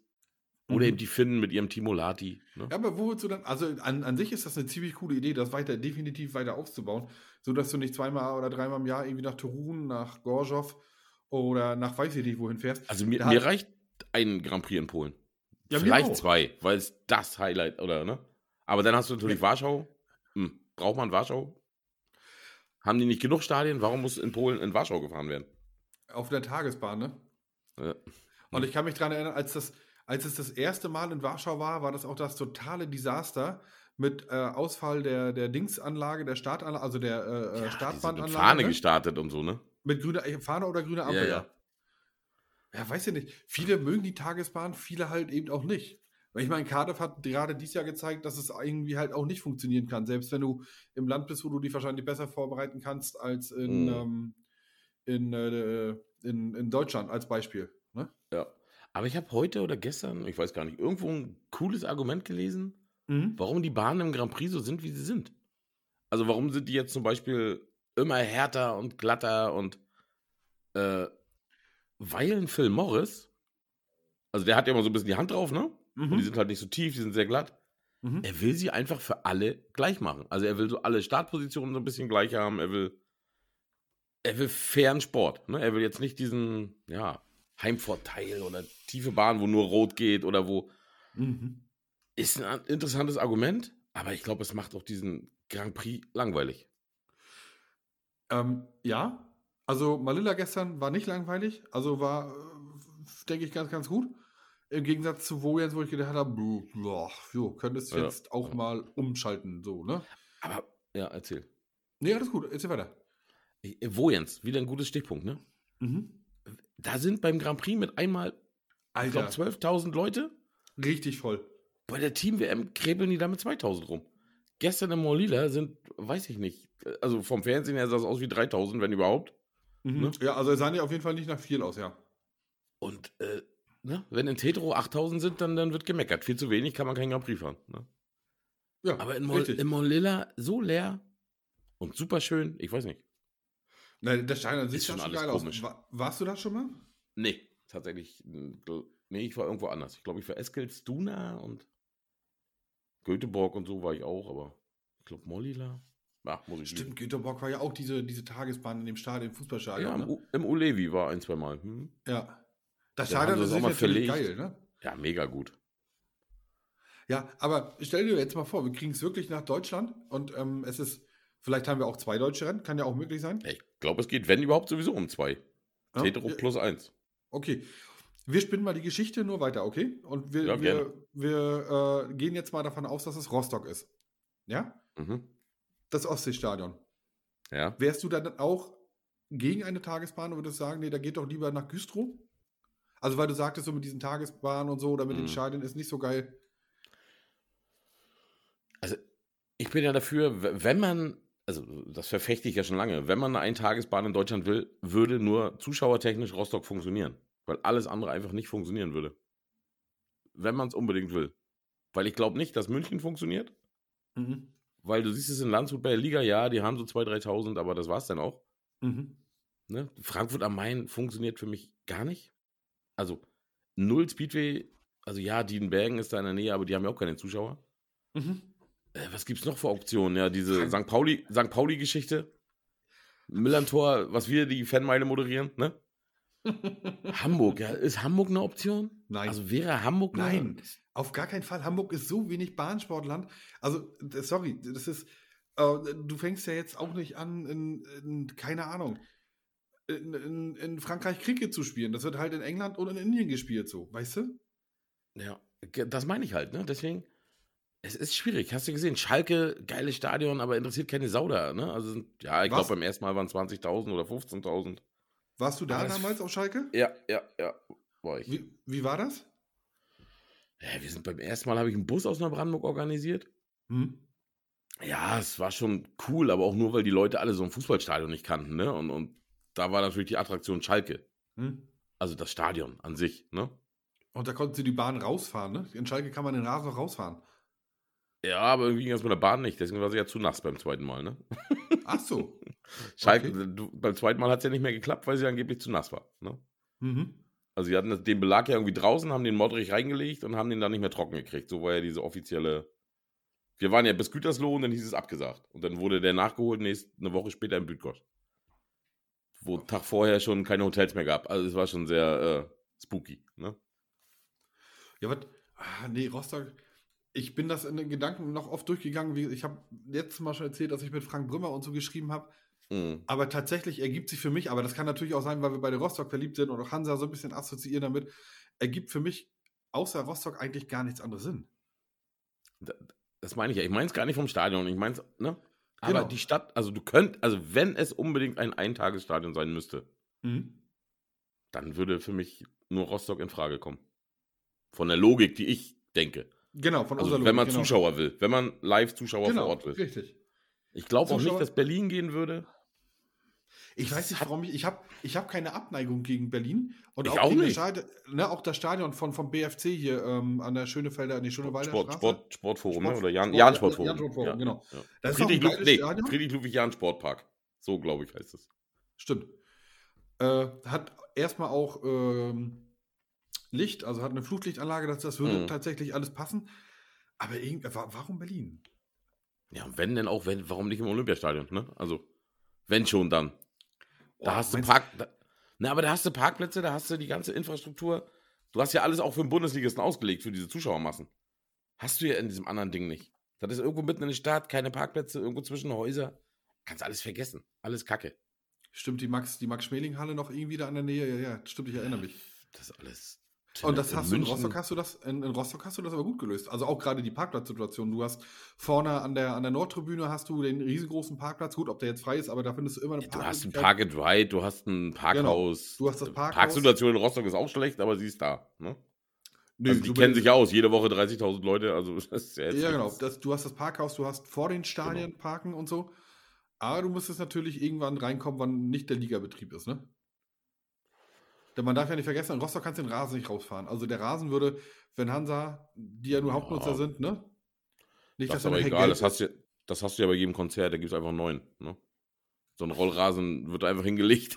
Oder Mhm. eben die Finnen mit ihrem Timolati. Ne? Ja, aber wo willst du dann, also an, an sich ist das eine ziemlich coole Idee, das weiter, definitiv weiter aufzubauen, sodass du nicht zweimal oder dreimal im Jahr irgendwie nach Turun, nach Gorzow oder nach weiß ich nicht wohin fährst. Also mir, mir reicht ein Grand Prix in Polen. Ja, Vielleicht zwei, weil es das Highlight, oder, ne? Aber dann hast du natürlich Warschau. Hm, braucht man Warschau? Haben die nicht genug Stadien? Warum muss in Polen in Warschau gefahren werden? Auf der Tagesbahn, ne? Ja. Und ich kann mich daran erinnern, als, das, als es das erste Mal in Warschau war, war das auch das totale Desaster mit äh, Ausfall der, der Dingsanlage, der Startanlage, also der äh, Ja, äh, die sind mit Startbahnanlage. Fahne ne? gestartet und so, ne? Mit grüner äh, Fahne oder grüner Ampel, Ja, ja. ja. Ja, weiß ich nicht. Viele mögen die Tagesbahn, viele halt eben auch nicht. Weil ich meine, Cardiff hat gerade dieses Jahr gezeigt, dass es irgendwie halt auch nicht funktionieren kann. Selbst wenn du im Land bist, wo du dich wahrscheinlich besser vorbereiten kannst als in, Mhm. ähm, in, äh, in, in Deutschland als Beispiel. Ne? Ja. Aber ich habe heute oder gestern, ich weiß gar nicht, irgendwo ein cooles Argument gelesen, Mhm. warum die Bahnen im Grand Prix so sind, wie sie sind. Also warum sind die jetzt zum Beispiel immer härter und glatter und äh, weil ein Phil Morris, also der hat ja immer so ein bisschen die Hand drauf, ne? Und die Mhm. sind halt nicht so tief, die sind sehr glatt. Mhm. Er will sie einfach für alle gleich machen. Also er will so alle Startpositionen so ein bisschen gleich haben. Er will, er will fairen Sport. Ne? Er will jetzt nicht diesen, ja, Heimvorteil oder tiefe Bahn, wo nur rot geht oder wo. Mhm. Ist ein an- interessantes Argument, aber ich glaube, es macht auch diesen Grand Prix langweilig. Ähm, ja, also Malilla gestern war nicht langweilig, also war, äh, denke ich, ganz, ganz gut. Im Gegensatz zu Wojens, wo ich gedacht habe, boah, jo, könntest Ja, jetzt auch ja. mal umschalten, so, ne? Aber, ja, erzähl. Nee, alles gut, erzähl weiter. Ich- Wo Jens? Wieder ein gutes Stichpunkt, ne? Mhm. Da sind beim Grand Prix mit einmal, ich Alter, glaube, 12.000 Leute. richtig voll. Bei der Team-WM krebeln die da mit 2000 rum. Gestern in Molila sind, weiß ich nicht, also vom Fernsehen her sah es aus wie 3000, wenn überhaupt. Mhm. Ne? Ja, also es sahen ja auf jeden Fall nicht nach viel aus, ja. Und äh, ne, wenn in Tetro 8000 sind, dann, dann wird gemeckert. Viel zu wenig kann man keinen Grand Prix fahren. Ne? Ja, Aber in, Mol richtig. in Molilla so leer und super schön, ich weiß nicht. Nein, der Stein an sich Ist schon schon alles geil komisch. aus. Wa- warst du da schon mal? Nee, tatsächlich, nee, ich war irgendwo anders. Ich glaube, ich war Eskilstuna und Göteborg und so war ich auch, aber ich glaube Molila. Ach, muss ich. Stimmt, Göteborg war ja auch diese, diese Tagesbahn in dem Stadion, Fußballstadion. Ja, im, ne? U im Ulevi war ein, zwei Mal. Hm? ja. Das sie ist das mal natürlich geil, ne? Ja, mega gut. Ja, aber stell dir jetzt mal vor, wir kriegen es wirklich nach Deutschland und ähm, es ist, vielleicht haben wir auch zwei deutsche Rennen, kann ja auch möglich sein. Ich glaube, es geht, wenn überhaupt, sowieso um zwei. Ja, Tetro ja. plus eins. Okay. Wir spinnen mal die Geschichte nur weiter, okay? Und wir, Ja, wir, wir äh, gehen jetzt mal davon aus, dass es Rostock ist. Ja? Mhm. Das Ostseestadion. Ja. Wärst du dann auch gegen eine Tagesbahn und würdest sagen, nee, da geht doch lieber nach Güstrow? Also, weil du sagtest, so mit diesen Tagesbahnen und so oder mit den Mhm. Stadien ist nicht so geil. Also, ich bin ja dafür, wenn man, also das verfechte ich ja schon lange, wenn man eine Eintagesbahn in Deutschland will, würde nur zuschauertechnisch Rostock funktionieren. Weil alles andere einfach nicht funktionieren würde. Wenn man es unbedingt will. Weil ich glaube nicht, dass München funktioniert. Mhm. Weil du siehst es in Landshut bei der Liga, ja, die haben so 2.000, 3.000, aber das war's dann auch. Mhm. Ne? Frankfurt am Main funktioniert für mich gar nicht. Also null Speedway, also ja, Diedenbergen ist da in der Nähe, aber die haben ja auch keine Zuschauer. Mhm. Äh, was gibt's noch für Optionen? Ja, diese Frank- St. Pauli, St. Pauli-Geschichte. Millantor, was wir die Fanmeile moderieren, ne? Hamburg, ja, ist Hamburg eine Option? Nein. Also wäre Hamburg eine- Nein, auf gar keinen Fall. Hamburg ist so wenig Bahnsportland. Also, sorry, das ist, äh, du fängst ja jetzt auch nicht an, in, in keine Ahnung, in, in, in Frankreich Cricket zu spielen. Das wird halt in England und in Indien gespielt, so, weißt du? Ja, das meine ich halt, ne? Deswegen, es ist schwierig. Hast du gesehen? Schalke, geiles Stadion, aber interessiert keine Sau da, ne? Also, ja, ich glaube, beim ersten Mal waren 20.000 oder 15.000. Warst du da Aber damals auf Schalke? Ja, ja, ja, war ich. Wie, wie war das? Ja, wir sind beim ersten Mal, habe ich einen Bus aus Neubrandenburg organisiert. Hm? Ja, es war schon cool, aber auch nur, weil die Leute alle so ein Fußballstadion nicht kannten, ne? Und, und da war natürlich die Attraktion Schalke. Hm? Also das Stadion an sich, ne? Und da konntest du die Bahn rausfahren, ne? In Schalke kann man den Rasen noch rausfahren. Ja, aber irgendwie ging das mit der Bahn nicht, deswegen war sie ja zu nass beim zweiten Mal, ne? Ach so. Schalke, Okay. du, beim zweiten Mal hat es ja nicht mehr geklappt, weil sie angeblich zu nass war, ne? Mhm. Also sie hatten den Belag ja irgendwie draußen, haben den Modrich reingelegt und haben den dann nicht mehr trocken gekriegt. So war ja diese offizielle. Wir waren ja bis Gütersloh und dann hieß es abgesagt. Und dann wurde der nachgeholt nächst, eine Woche später in Bütgott. Wo Tag vorher schon keine Hotels mehr gab. Also es war schon sehr äh, spooky. Ne? Ja, was? Ah, nee, Rostock. Ich bin das in den Gedanken noch oft durchgegangen. Wie, ich habe letztes Mal schon erzählt, dass ich mit Frank Brümmer und so geschrieben habe. Mhm. Aber tatsächlich ergibt sich für mich, aber das kann natürlich auch sein, weil wir beide Rostock verliebt sind und auch Hansa so ein bisschen assoziieren damit, ergibt für mich außer Rostock eigentlich gar nichts anderes Sinn. Das meine ich ja. Ich meine es gar nicht vom Stadion. Ich meine es, ne? Aber Genau. die Stadt, also du könnt, also wenn es unbedingt ein Eintagesstadion sein müsste, Mhm. dann würde für mich nur Rostock in Frage kommen. Von der Logik, die ich denke. Genau, von Also unserer wenn man Logik, genau. Zuschauer will, wenn man Live-Zuschauer genau, vor Ort will. Richtig. Ich glaube auch nicht, dass Berlin gehen würde. Ich weiß nicht, warum ich. Ich habe ich hab keine Abneigung gegen Berlin. Und Ich auch, auch gegen das nicht. Stadion, ne, auch das Stadion von, vom BFC hier ähm, an der Schönefelder, nee, Schönewalder Sport, Straße. Sport, Sportforum, ne? Sport- oder Jan, Jan Sportforum. Jan Sportforum, genau. Ja. Das ist Friedrich, Lu geiles nee, Stadion. Friedrich Ludwig Jan Sportpark. So, glaube ich, heißt es. Stimmt. Äh, hat erstmal auch ähm, Licht, also hat eine Flutlichtanlage, das, das würde Mhm. tatsächlich alles passen. Aber warum Berlin? Ja, und wenn denn auch, wenn, warum nicht im Olympiastadion, ne? Also, wenn schon dann. Da Oh, hast du Park. Da, na, aber da hast du Parkplätze, da hast du die ganze Infrastruktur. Du hast ja alles auch für den Bundesligisten ausgelegt, für diese Zuschauermassen. Hast du ja in diesem anderen Ding nicht. Das ist irgendwo mitten in der Stadt, keine Parkplätze, irgendwo zwischen Häuser. Kannst alles vergessen. Alles Kacke. Stimmt die Max, die Max-Schmeling-Halle noch irgendwie da in der Nähe? Ja, ja, stimmt, ich erinnere mich. Das ist alles. Und das hast du in München- Rostock hast du das, in, in Rostock hast du das aber gut gelöst. Also auch gerade die Parkplatzsituation. Du hast vorne an der, an der Nordtribüne hast du den riesengroßen Parkplatz. Gut, ob der jetzt frei ist, aber da findest du immer eine Du hast ein. Park and Ride, du hast ein Parkhaus. Du hast das Parkhaus. Parksituation in Rostock ist auch schlecht, aber sie ist da. Ne? Nee, also die du- kennen sich ja aus, jede Woche 30.000 Leute, also das ist ja jetzt Ja, genau. Das, du hast das Parkhaus, du hast vor den Stadien Genau. parken und so. Aber du musst jetzt natürlich irgendwann reinkommen, wann nicht der Ligabetrieb ist, ne? Denn man darf ja nicht vergessen, in Rostock kannst du den Rasen nicht rausfahren. Also der Rasen würde, wenn Hansa, die ja nur Ja. Hauptnutzer sind, ne? Nicht, Das ist er aber egal, das hast, du, das hast du ja bei jedem Konzert, da gibt es einfach einen neuen. Ne? So ein Rollrasen wird einfach hingelegt.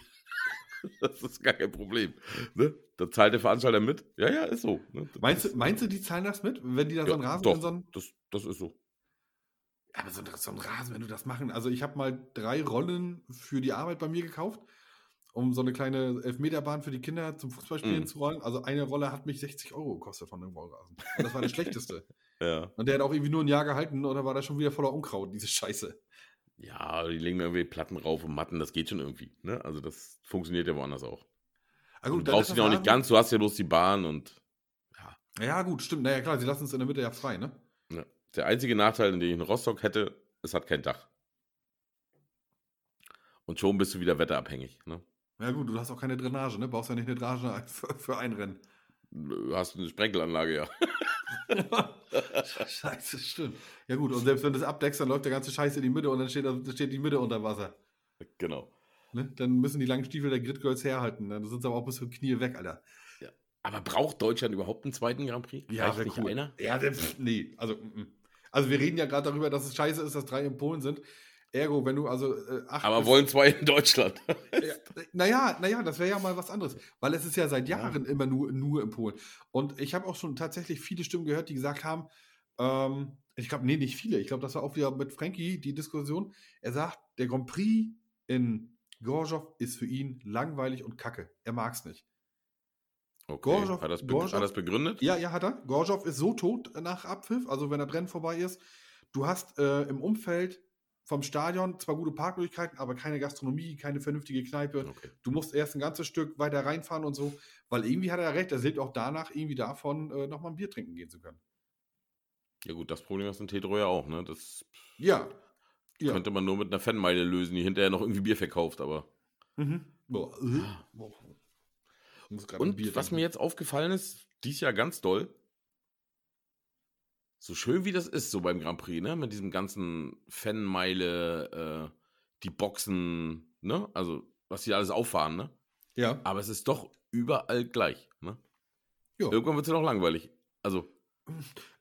das ist gar kein Problem. Ne? Da zahlt der Veranstalter mit. Ja, ja, ist so. Ne? Meinst du, meinst du, die zahlen das mit, wenn die da so ja, einen Rasen doch, so einen. das, das ist so. Aber so, ein- so ein Rasen, wenn du das machen. Also ich habe mal drei Rollen für die Arbeit bei mir gekauft, um so eine kleine Elfmeterbahn für die Kinder zum Fußballspielen Mhm. zu rollen. Also eine Rolle hat mich 60 Euro gekostet von dem Rollrasen. Und das war der schlechteste. Ja. Und der hat auch irgendwie nur ein Jahr gehalten oder war da schon wieder voller Unkraut, diese Scheiße. ja, die legen irgendwie Platten rauf und Matten, das geht schon irgendwie. Ne? Also das funktioniert ja woanders auch. Ah, du dann brauchst ihn auch nicht ganz, du hast ja bloß die Bahn und Ja, gut, stimmt. Naja, klar, sie lassen es in der Mitte ja frei, ne? Ja. Der einzige Nachteil, den ich in Rostock hätte, es hat kein Dach. Und schon bist du wieder wetterabhängig. Ne? Ja, gut, du hast auch keine Drainage, ne? Brauchst ja nicht eine Drainage für, für ein Rennen. Du hast eine Sprenkelanlage, ja. Scheiße, stimmt. Ja, gut, und selbst wenn du es abdeckst, dann läuft der ganze Scheiß in die Mitte und dann steht, da- steht die Mitte unter Wasser. Genau. Ne? Dann müssen die langen Stiefel der Grid Girls herhalten. Dann sind sie aber auch bis zum Knie weg, Alter. Aber braucht Deutschland überhaupt einen zweiten Grand Prix? Reicht wär nicht cool. einer? Ja, der, pff, nee. Also, mm, mm. also wir reden ja gerade darüber, dass es scheiße ist, dass drei in Polen sind. Ergo, wenn du also äh, Aber wollen zwei in Deutschland. Ja, naja, naja, das wäre ja mal was anderes, weil es ist ja seit Ja. Jahren immer nur, nur in Polen. Und ich habe auch schon tatsächlich viele Stimmen gehört, die gesagt haben, ähm, ich glaube, nee, nicht viele, ich glaube, das war auch wieder mit Frankie die Diskussion. Er sagt, der Grand Prix in Gorzow ist für ihn langweilig und kacke. Er mag es nicht. Okay. Gorzow- hat, das Gorzow- hat das begründet? Ja, ja, hat er. Gorzow ist so tot nach Abpfiff, also wenn das Rennen vorbei ist. Du hast äh, im Umfeld vom Stadion zwar gute Parkmöglichkeiten, aber keine Gastronomie, keine vernünftige Kneipe. Okay. Du musst erst ein ganzes Stück weiter reinfahren und so, weil irgendwie hat er ja recht, er lebt auch danach irgendwie davon, äh, nochmal ein Bier trinken gehen zu können. Ja gut, das Problem ist in Tetro ja auch, ne? Das Ja. Ja. könnte man nur mit einer Fanmeile lösen, die hinterher noch irgendwie Bier verkauft, aber. Mhm. Boah. Boah. Und was mir jetzt aufgefallen ist, dies Jahr ganz doll, so schön wie das ist, so beim Grand Prix, ne? Mit diesem ganzen Fanmeile, äh, die Boxen, ne? Also, was die alles auffahren, ne? Ja. Aber es ist doch überall gleich, ne? Ja. Irgendwann wird es ja noch langweilig. Also,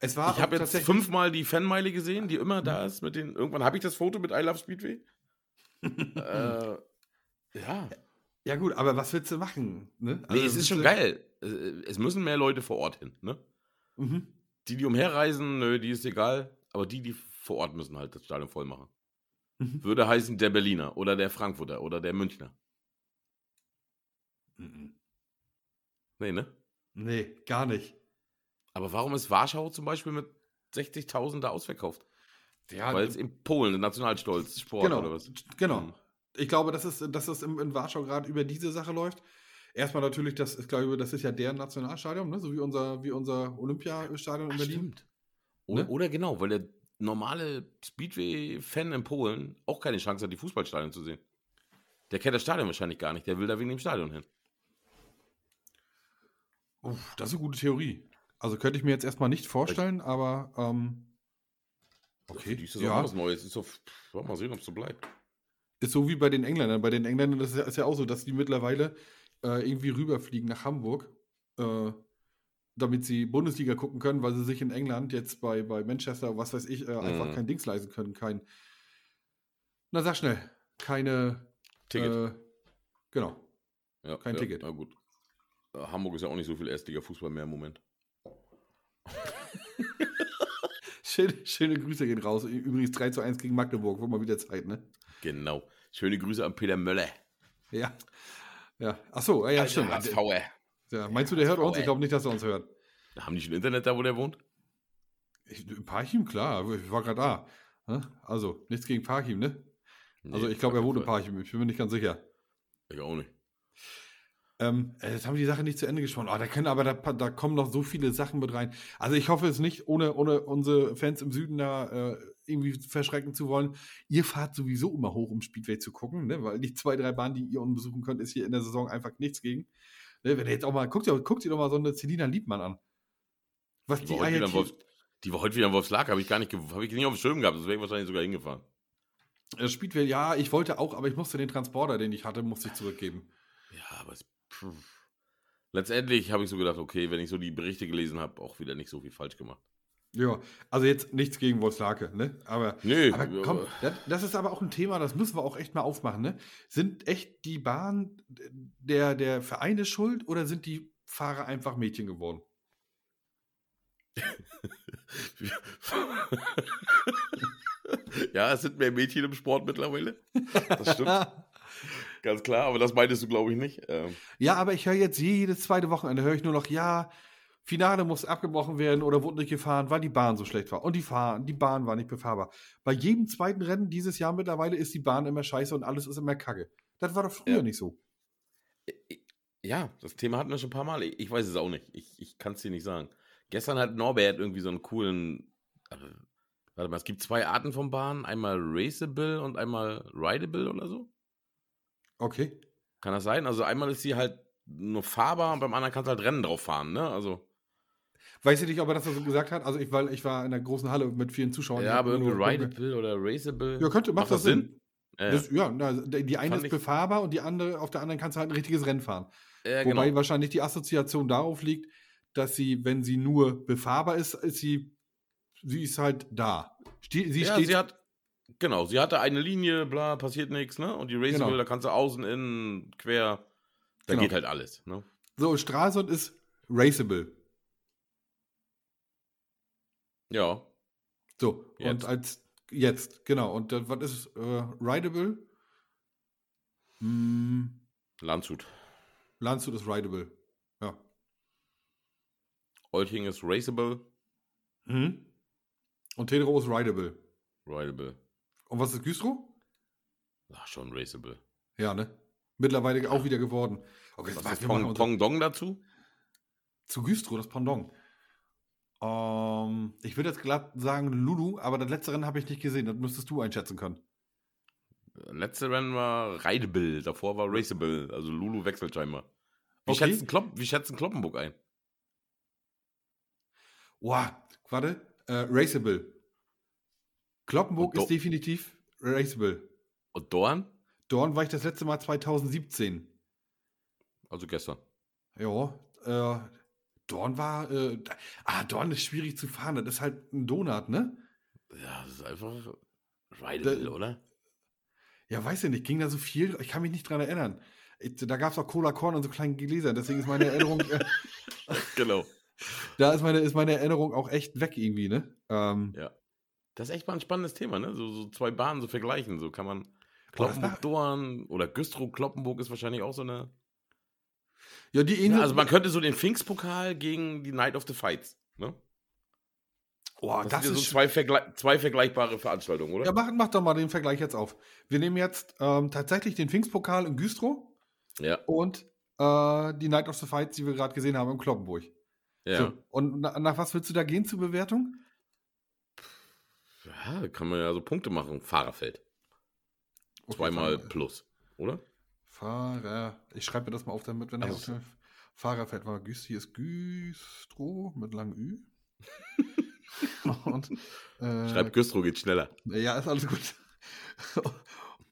Es war ich habe jetzt fünfmal die Fanmeile gesehen, die immer da ist mit den. Irgendwann habe ich das Foto mit I Love Speedway. äh, ja. Ja, gut, aber was willst du machen? Ne? Nee, Also, es ist schon geil. Es- Es müssen mehr Leute vor Ort hin, ne? Mhm. Die, die umherreisen, nö, die ist egal. Aber die, die vor Ort müssen halt das Stadion voll machen. Mhm. Würde heißen der Berliner oder der Frankfurter oder der Münchner. Mhm. Nee, ne? Nee, gar nicht. Aber warum ist Warschau zum Beispiel mit 60.000 da ausverkauft? Ja, Weil es in Polen, Nationalstolz, Sport genau, oder was? Genau. Mhm. Ich glaube, dass es, dass es in, in Warschau gerade über diese Sache läuft. Erstmal natürlich, das ist, glaube ich, das ist ja deren Nationalstadion, ne? so wie unser, wie unser Olympiastadion in Berlin. stimmt. Oder, Ne? oder genau, weil der normale Speedway-Fan in Polen auch keine Chance hat, die Fußballstadien zu sehen. Der kennt das Stadion wahrscheinlich gar nicht. Der will da wegen dem Stadion hin. Uff, das ist eine gute Theorie. Also könnte ich mir jetzt erstmal nicht vorstellen, aber ähm, okay. die ist das auch Ja, was Neues. Ist doch, mal sehen, ob es so bleibt. Ist so wie bei den Engländern. Bei den Engländern ist, ist ja auch so, dass die mittlerweile äh, irgendwie rüberfliegen nach Hamburg, äh, damit sie Bundesliga gucken können, weil sie sich in England jetzt bei, bei Manchester, was weiß ich, äh, einfach Mhm. kein Dings leisten können. Kein, na sag schnell, keine Ticket. Äh, genau. ja, kein ja, Ticket. Na gut. Äh, Hamburg ist ja auch nicht so viel Erstliga-Fußball mehr im Moment. Schöne, schöne Grüße gehen raus. Übrigens 3 zu 1 gegen Magdeburg. Wurde mal wieder Zeit, ne? Genau. Schöne Grüße an Peter Möller. Ja. Ja. Achso, ja, Alter, stimmt. HSVer. Ja, meinst du, der hört uns? Ich glaube nicht, dass er uns hört. Haben die schon Internet da, wo der wohnt? Ich, Parchim, klar. Ich war gerade da. Also, nichts gegen Parchim, ne? Also, ich glaube, er wohnt in. Parchim. Ich bin mir nicht ganz sicher. Ich auch nicht. Ähm, äh, jetzt haben wir die Sache nicht zu Ende gesprochen. Oh, da können aber da, da kommen noch so viele Sachen mit rein. Also ich hoffe es nicht, ohne, ohne unsere Fans im Süden da äh, irgendwie verschrecken zu wollen. Ihr fahrt sowieso immer hoch, um Speedway zu gucken, ne? weil die zwei, drei Bahnen, die ihr unten besuchen könnt, ist hier in der Saison einfach nichts gegen. Ne? Wenn ihr jetzt auch mal, guckt ihr, guckt ihr doch mal so eine Celina Liebmann an. Was Die die, war, heute Wolfs, die war heute wieder in Wolfslark, habe ich gar nicht, hab ich nicht auf dem Schirm gehabt, sonst wäre ich wahrscheinlich sogar hingefahren. äh, Speedway, ja, ich wollte auch, aber ich musste den Transporter, den ich hatte, musste ich zurückgeben. Ja, aber es. Letztendlich habe ich so gedacht, okay, wenn ich so die Berichte gelesen habe, auch wieder nicht so viel falsch gemacht. Ja, also jetzt nichts gegen Wolfslake, ne? Aber Nee, Aber komm, das, das ist aber auch ein Thema, das müssen wir auch echt mal aufmachen. Ne? Sind echt die Bahn der, der Vereine schuld oder sind die Fahrer einfach Mädchen geworden? ja, es sind mehr Mädchen im Sport mittlerweile. Das stimmt, ganz klar, aber das meintest du, glaube ich, nicht. Ähm, ja, aber ich höre jetzt jedes zweite Wochenende, höre ich nur noch, ja, Finale muss abgebrochen werden oder wurde nicht gefahren, weil die Bahn so schlecht war. Und die, Fahr die Bahn war nicht befahrbar. Bei jedem zweiten Rennen dieses Jahr mittlerweile ist die Bahn immer scheiße und alles ist immer kacke. Das war doch früher Ja. nicht so. ja, das Thema hatten wir schon ein paar Mal. Ich, weiß es auch nicht. Ich, ich kann es dir nicht sagen. Gestern hat Norbert irgendwie so einen coolen. äh, Warte mal, es gibt zwei Arten von Bahnen: einmal Raceable und einmal Rideable oder so. Okay. Kann das sein? Also einmal ist sie halt nur fahrbar und beim anderen kannst du halt Rennen drauf fahren, ne? Also. Weiß ich nicht, ob er das so gesagt hat. Also ich, weil ich war in einer großen Halle mit vielen Zuschauern. Ja, aber irgendwie Rideable oder Raceable. Ja, könnte, macht, das Sinn. Ja, Das, ja, na, die eine ist befahrbar und die andere, auf der anderen kannst du halt ein richtiges Rennen fahren. ja, Wobei genau. wahrscheinlich die Assoziation darauf liegt, dass sie, wenn sie nur befahrbar ist, ist sie, sie ist halt da. Ste sie ja, steht. sie hat. Genau, sie hatte eine Linie, bla, passiert nichts, ne? Und die Raceable, Genau. da kannst du außen, innen, quer. Da Genau. geht halt alles, ne? so, Stralsund ist raceable. Ja. So, und Jetzt. als jetzt, genau. Und dann, was ist äh, rideable? Hm, Landshut. Landshut ist rideable. Ja. Euting ist Raceable. Mhm. Und Tedro ist rideable. Rideable. Und was ist Güstrow? Ach, schon Raceable. Ja, ne? Mittlerweile auch wieder geworden. Okay, Was ist Pong, Pong Dong dazu? Zu Güstrow, das Pendant. Ähm, ich würde jetzt glatt sagen Lulu, aber das letzte Rennen habe ich nicht gesehen. Das müsstest du einschätzen können. Letzte Rennen war Rideable, davor war Raceable. Also Lulu wechselt scheinbar. Wie, Okay. schätzen, Klopp, wie schätzen Kloppenburg ein? Wow, warte. Äh, raceable. Kloppenburg ist definitiv raceable. Und Dorn? Dorn war ich das letzte Mal 2017. Also gestern. Ja, äh, Dorn war, äh, ah, Dorn ist schwierig zu fahren. Das ist halt ein Donut, ne? Ja, das ist einfach Rideable, Da- oder? Ja, weiß ich nicht, ging da so viel? Ich kann mich nicht dran erinnern. Ich, da gab es auch Cola Korn und so kleine Gläser, deswegen ist meine Erinnerung, äh, Genau. da ist meine, ist meine Erinnerung auch echt weg irgendwie, ne? Ähm, Ja. Das ist echt mal ein spannendes Thema, ne? So, so zwei Bahnen so vergleichen. So kann man Boah, das Kloppenburg, war- Dorn oder Güstrow, Kloppenburg ist wahrscheinlich auch so eine. ja, die ähneln. Ja, also man könnte so den Pfingstpokal gegen die Night of the Fights, ne? oh, Das, das, sind ja ist so zwei, Vergle zwei vergleichbare Veranstaltungen, oder? Ja, mach, mach doch mal den Vergleich jetzt auf. Wir nehmen jetzt ähm, tatsächlich den Pfingstpokal in Güstrow Ja. und äh, die Night of the Fights, die wir gerade gesehen haben in Kloppenburg. ja. So, und na, nach was willst du da gehen zur Bewertung? Ja, kann man ja so Punkte machen. Fahrerfeld. Okay, Zweimal Fahrer- plus, oder? Fahrer. Ich schreibe mir das mal auf, damit wenn Also- dem Fahrerfeld war. Güst, hier ist Güstrow mit langem Ü. und, äh, Schreibt Güstrow geht schneller. Ja, ist alles gut.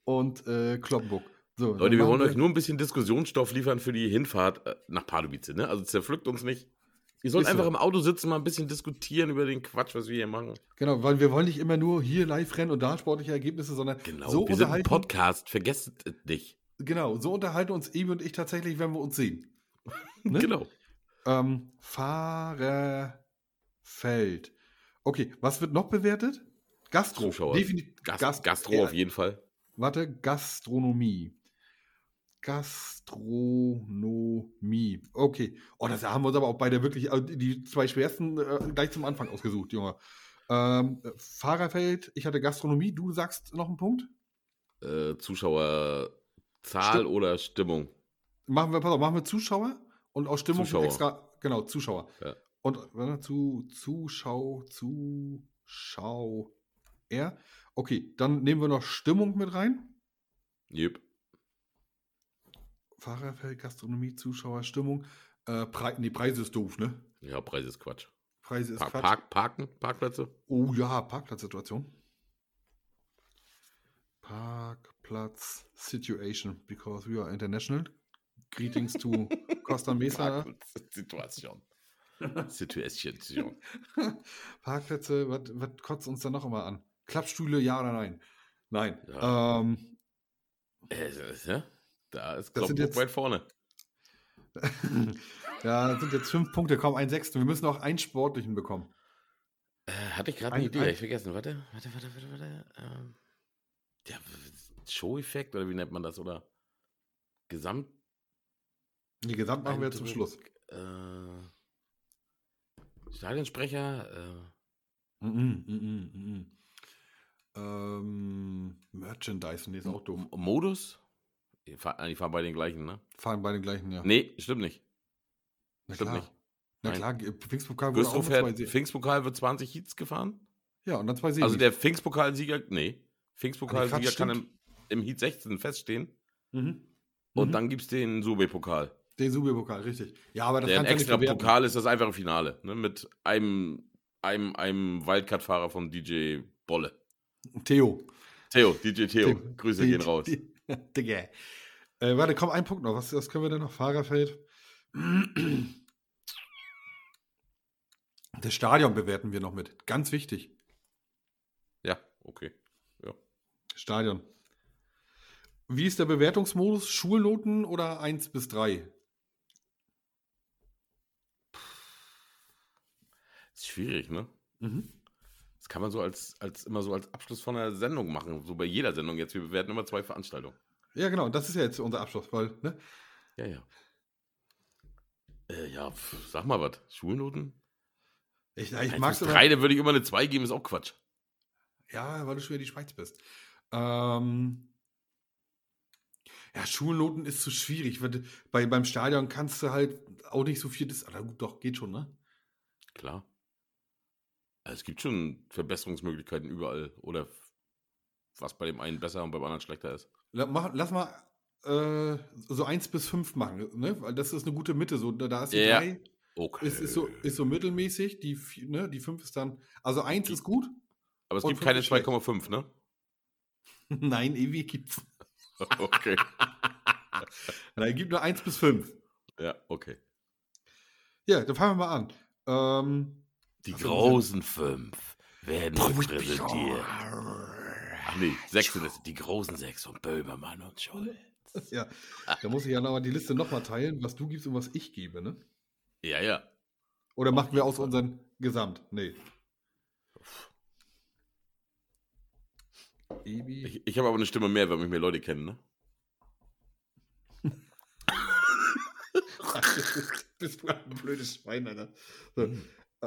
und äh, Kloppenburg. So, Leute, wir wollen euch nur ein bisschen Diskussionsstoff liefern für die Hinfahrt äh, nach Pardubice, ne? Also zerpflückt uns nicht. Ihr sollt Ist so. einfach im Auto sitzen, mal ein bisschen diskutieren über den Quatsch, was wir hier machen. Genau, weil wir wollen nicht immer nur hier live rennen und da sportliche Ergebnisse, sondern Genau. so wir sind ein. Podcast, vergesst es nicht. Genau, so unterhalten uns Ebi und ich tatsächlich, wenn wir uns sehen. Ne? Genau. Ähm, Fahrerfeld. Okay, was wird noch bewertet? Gastro. Definitiv. Gast, Gastro auf jeden Fall. Warte, Gastronomie. Gastronomie. Okay. Oh, das haben wir uns aber auch beide wirklich äh, die zwei schwersten äh, gleich zum Anfang ausgesucht, Junge. Ähm, äh, Fahrerfeld, ich hatte Gastronomie, du sagst noch einen Punkt? Äh, Zuschauerzahl Stimm- oder Stimmung. Machen wir, pass auf, machen wir Zuschauer und aus Stimmung Zuschauer. extra, genau, Zuschauer. Ja. Und warte, zu, Zuschau, Zuschau, er. Okay, dann nehmen wir noch Stimmung mit rein. Jep. Fahrerfeld, Gastronomie, Zuschauer, Stimmung. Äh, Pre nee, Preise ist doof, ne? Ja, Preis ist Quatsch. Preise ist Park, Quatsch. Park, Parken, Parkplätze? Oh ja, Parkplatzsituation. Parkplatz Situation, because we are international. Greetings to Costa Mesa. Situation. Situation. Parkplätze, was was kotzt uns da noch immer an? Klappstühle, ja oder nein? Nein. Ja. Ähm, Äh, ja, da ist Das sind Kloppenburg jetzt- weit vorne. ja, das sind jetzt fünf Punkte, kaum ein Sechstel. Wir müssen auch einen sportlichen bekommen. Äh, hatte ich gerade Ein- eine Idee, ein- ich vergessen. Warte, warte, warte, warte, warte. Ähm, ja, Show-Effekt oder wie nennt man das? Oder Gesamt. Die Gesamt machen wir zum Schluss. Äh, Stadionsprecher. Äh, Mhm, mhm, mhm. Ähm, Merchandise, nee, ist auch doof. M- Modus? Die fahren, die fahren bei den gleichen, ne? Fahren bei den gleichen, ja. Nee, stimmt nicht. Na stimmt klar. nicht. Na Nein. klar, Pfingstpokal wurde auch fährt, Pfingstpokal wird 20 Heats gefahren. Ja, und dann zwei Semis. Also der Pfingstpokalsieger, nee, Ah, Pfingstpokalsieger Quatsch, kann im, im Heat 16 feststehen. mhm. Und Mhm. dann gibt es den Sube-Pokal. Den Super-Pokal, richtig. Ja, aber das Der ein ja extra bewerten. Pokal ist das einfache Finale. Ne? Mit einem, einem, einem Wildcard-Fahrer von DJ Bolle. Theo. Theo, DJ Theo. Theo. Grüße gehen raus. die- Digga. Äh, warte, komm, ein Punkt noch. Was, was können wir denn noch? Fahrerfeld. Das Stadion bewerten wir noch mit. Ganz wichtig. Ja, okay. Ja. Stadion. Wie ist der Bewertungsmodus? Schulnoten oder 1 bis 3? Ist schwierig, ne? Mhm. Das kann man so als, als immer so als Abschluss von einer Sendung machen. So bei jeder Sendung jetzt. Wir bewerten immer zwei Veranstaltungen. Ja, genau. Das ist ja jetzt unser Abschluss, weil, ne? Ja, ja. Äh, ja, pf, sag mal was. Schulnoten? Ich, ich bis immer. drei, da würde ich immer eine 2 geben, ist auch Quatsch. Ja, weil du schon wieder die Schweiz bist. Ähm, ja, Schulnoten ist zu schwierig. weil Bei, beim Stadion kannst du halt auch nicht so viel. Das, aber gut, doch, geht schon, ne? Klar. Es gibt schon Verbesserungsmöglichkeiten überall. Oder was bei dem einen besser und beim anderen schlechter ist. Lass mal äh, so 1 bis 5 machen, ne? Weil das ist eine gute Mitte. So, da ist die Ja. 3, Okay. ist, ist, so, ist so mittelmäßig. Die, ne? die 5 ist dann. Also 1 ist gut. Aber es gibt keine ist schlecht. 2,5, ne? Nein, ewig gibt's. Okay. Nein, gibt nur 1 bis 5. ja, okay. Ja, dann fangen wir mal an. Ähm, Die großen fünf werden präsentiert. Ach nee, sechs sind es. Die großen sechs von Böhmermann und Schulz. Ja, da muss ich ja noch die Liste nochmal teilen, was du gibst und was ich gebe, ne? Ja, ja. Oder machen wir aus unseren Gesamt? Nee. Ebi. Ich, ich habe aber eine Stimme mehr, weil mich mehr Leute kennen, ne? bist du ein blödes Schwein, Alter. So,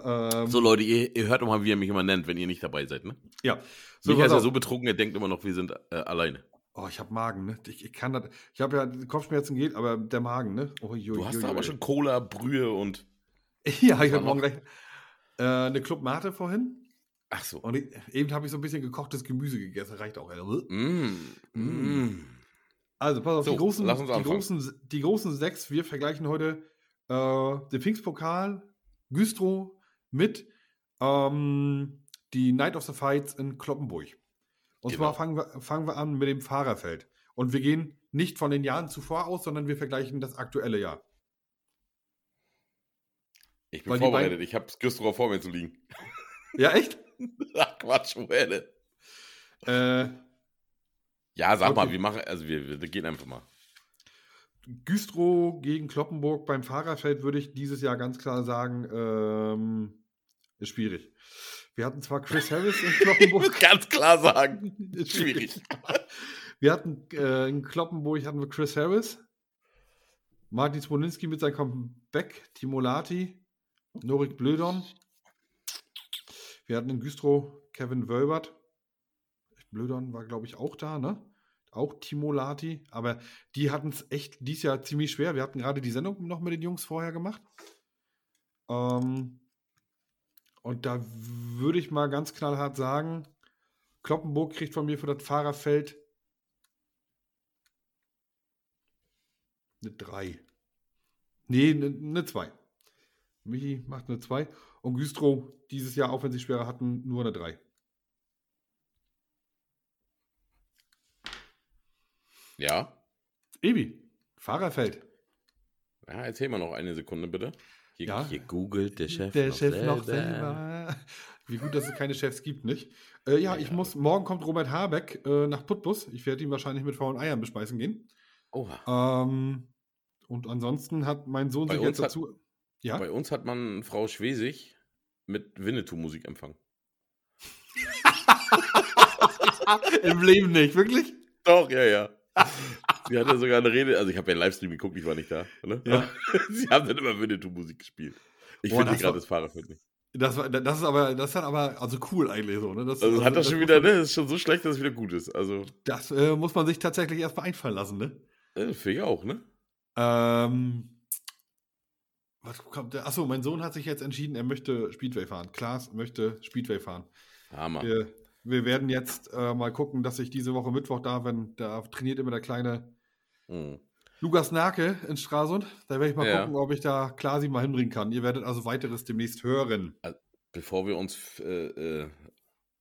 ähm, So, Leute, ihr, ihr hört doch mal, wie er mich immer nennt, wenn ihr nicht dabei seid, ne? ja. So, Micha ist ja so betrunken, er denkt immer noch, wir sind äh, alleine. Oh, ich habe Magen, ne? Ich, ich kann das. Ich habe ja Kopfschmerzen geht, aber der Magen, ne? Oh, jo, Du hast jo, jo, aber schon Cola, Brühe und. Ja, ich habe morgen gleich äh, eine Club Mate vorhin. Ach so. Und ich, eben habe ich so ein bisschen gekochtes Gemüse gegessen. Reicht auch. Ey. Mm, mm. Also, pass auf, So, die, großen, die, großen, die großen sechs, wir vergleichen heute äh, den Pfingstpokal, Güstrow mit ähm, die Night of the Fights in Kloppenburg. Und Genau. zwar fangen wir, fangen wir an mit dem Fahrerfeld. Und wir gehen nicht von den Jahren zuvor aus, sondern wir vergleichen das aktuelle Jahr. Ich bin Weil vorbereitet. Ich habe Güstrow vor mir zu liegen. Ja, echt? Ach, Quatsch, denn? Äh, Ja, sag mal, Okay. wir machen, also wir, wir gehen einfach mal. Güstrow gegen Kloppenburg beim Fahrerfeld würde ich dieses Jahr ganz klar sagen, ähm, ist schwierig. Wir hatten zwar Chris Harris in Ich Kloppenburg. muss ganz klar sagen, Ist schwierig. Wir hatten äh, in Kloppenburg hatten wir Chris Harris, Martin Smolinski mit seinem Comeback, Timo Lati, Norik Blödon. Wir hatten in Güstrow Kevin Wölbert. Blödon war, glaube ich, auch da, ne? Auch Timo Lati. Aber die hatten es echt dieses Jahr ziemlich schwer. Wir hatten gerade die Sendung noch mit den Jungs vorher gemacht. Ähm, und da würde ich mal ganz knallhart sagen, Kloppenburg kriegt von mir für das Fahrerfeld eine 3. Nee, eine, eine 2. Michi macht eine 2. Und Güstrow dieses Jahr, auch wenn sie schwerer hatten, nur eine 3. Ja. Ebi, Fahrerfeld. Ja, erzähl mal noch eine Sekunde, bitte. Hier, Ja. hier googelt der Chef, Der noch, Chef selber. noch selber. Wie gut, dass es keine Chefs gibt, nicht? Äh, ja, ich Ja. muss, morgen kommt Robert Habeck äh, nach Putbus. Ich werde ihn wahrscheinlich mit faulen Eiern bespeisen gehen. Oha. Ähm, und ansonsten hat mein Sohn Bei sich jetzt hat- dazu. Ja, Bei uns hat man Frau Schwesig mit Winnetou-Musik empfangen. im Leben nicht, wirklich? Doch, ja, ja. Sie hatte sogar eine Rede, also ich habe ja einen Livestream geguckt, ich war nicht da. Ne? Ja. Sie haben dann immer Winnetou-Musik gespielt. Ich finde gerade das Fahrerfeld nicht. Das, war, das ist aber, das ist dann aber, also cool eigentlich so, ne? Das, Also hat das das schon wieder, man- ne? Das ist schon so schlecht, dass es wieder gut ist. Also, Das äh, muss man sich tatsächlich erstmal einfallen lassen, ne? äh, finde ich auch, ne? Ähm, was kommt? Achso, mein Sohn hat sich jetzt entschieden, er möchte Speedway fahren. Klaas möchte Speedway fahren. Hammer. Wir, wir werden jetzt äh, mal gucken, dass ich diese Woche Mittwoch da, wenn da trainiert immer der kleine Mhm. Lukas Nake in Stralsund. Da werde ich mal Ja. gucken, ob ich da Klasi mal hinbringen kann. Ihr werdet also weiteres demnächst hören. Bevor wir uns, äh, äh,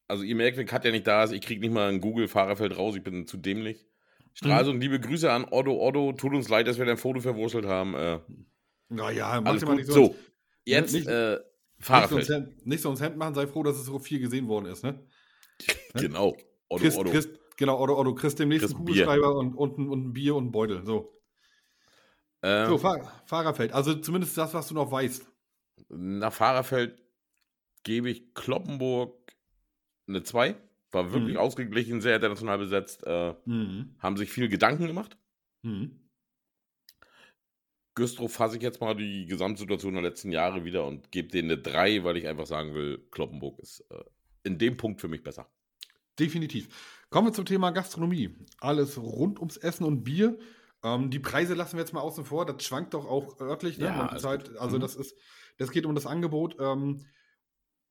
also ihr merkt, wenn Katja nicht da ist, ich kriege nicht mal ein Google-Fahrerfeld raus, ich bin zu dämlich. Stralsund, liebe Grüße an Otto. Otto, tut uns leid, dass wir dein Foto verwurschtelt haben. Äh, Naja, manchmal gut. nicht so. So, jetzt nicht- äh, Nicht so, Fahrerfeld. Hemd, nicht so ins Hemd machen, sei froh, dass es so viel gesehen worden ist, ne? Genau. Otto, Chris, Otto. Chris, genau, Otto, Otto, Chris demnächst einen. Kugelschreiber und, und, ein- und ein Bier und ein Beutel. So, Äh, so Fahr Fahrerfeld. Also zumindest das, was du noch weißt. Nach Fahrerfeld gebe ich Kloppenburg eine 2. War wirklich Mhm. ausgeglichen, sehr international besetzt. Äh, Mhm. haben sich viel Gedanken gemacht. Mhm. Güstrow fasse ich jetzt mal die Gesamtsituation der letzten Jahre wieder und gebe denen eine 3, weil ich einfach sagen will, Kloppenburg ist äh, in dem Punkt für mich besser. Definitiv. Kommen wir zum Thema Gastronomie. Alles rund ums Essen und Bier. Ähm, die Preise lassen wir jetzt mal außen vor. Das schwankt doch auch örtlich. Ne? Ja, also Mhm. das ist, das geht um das Angebot. Ähm,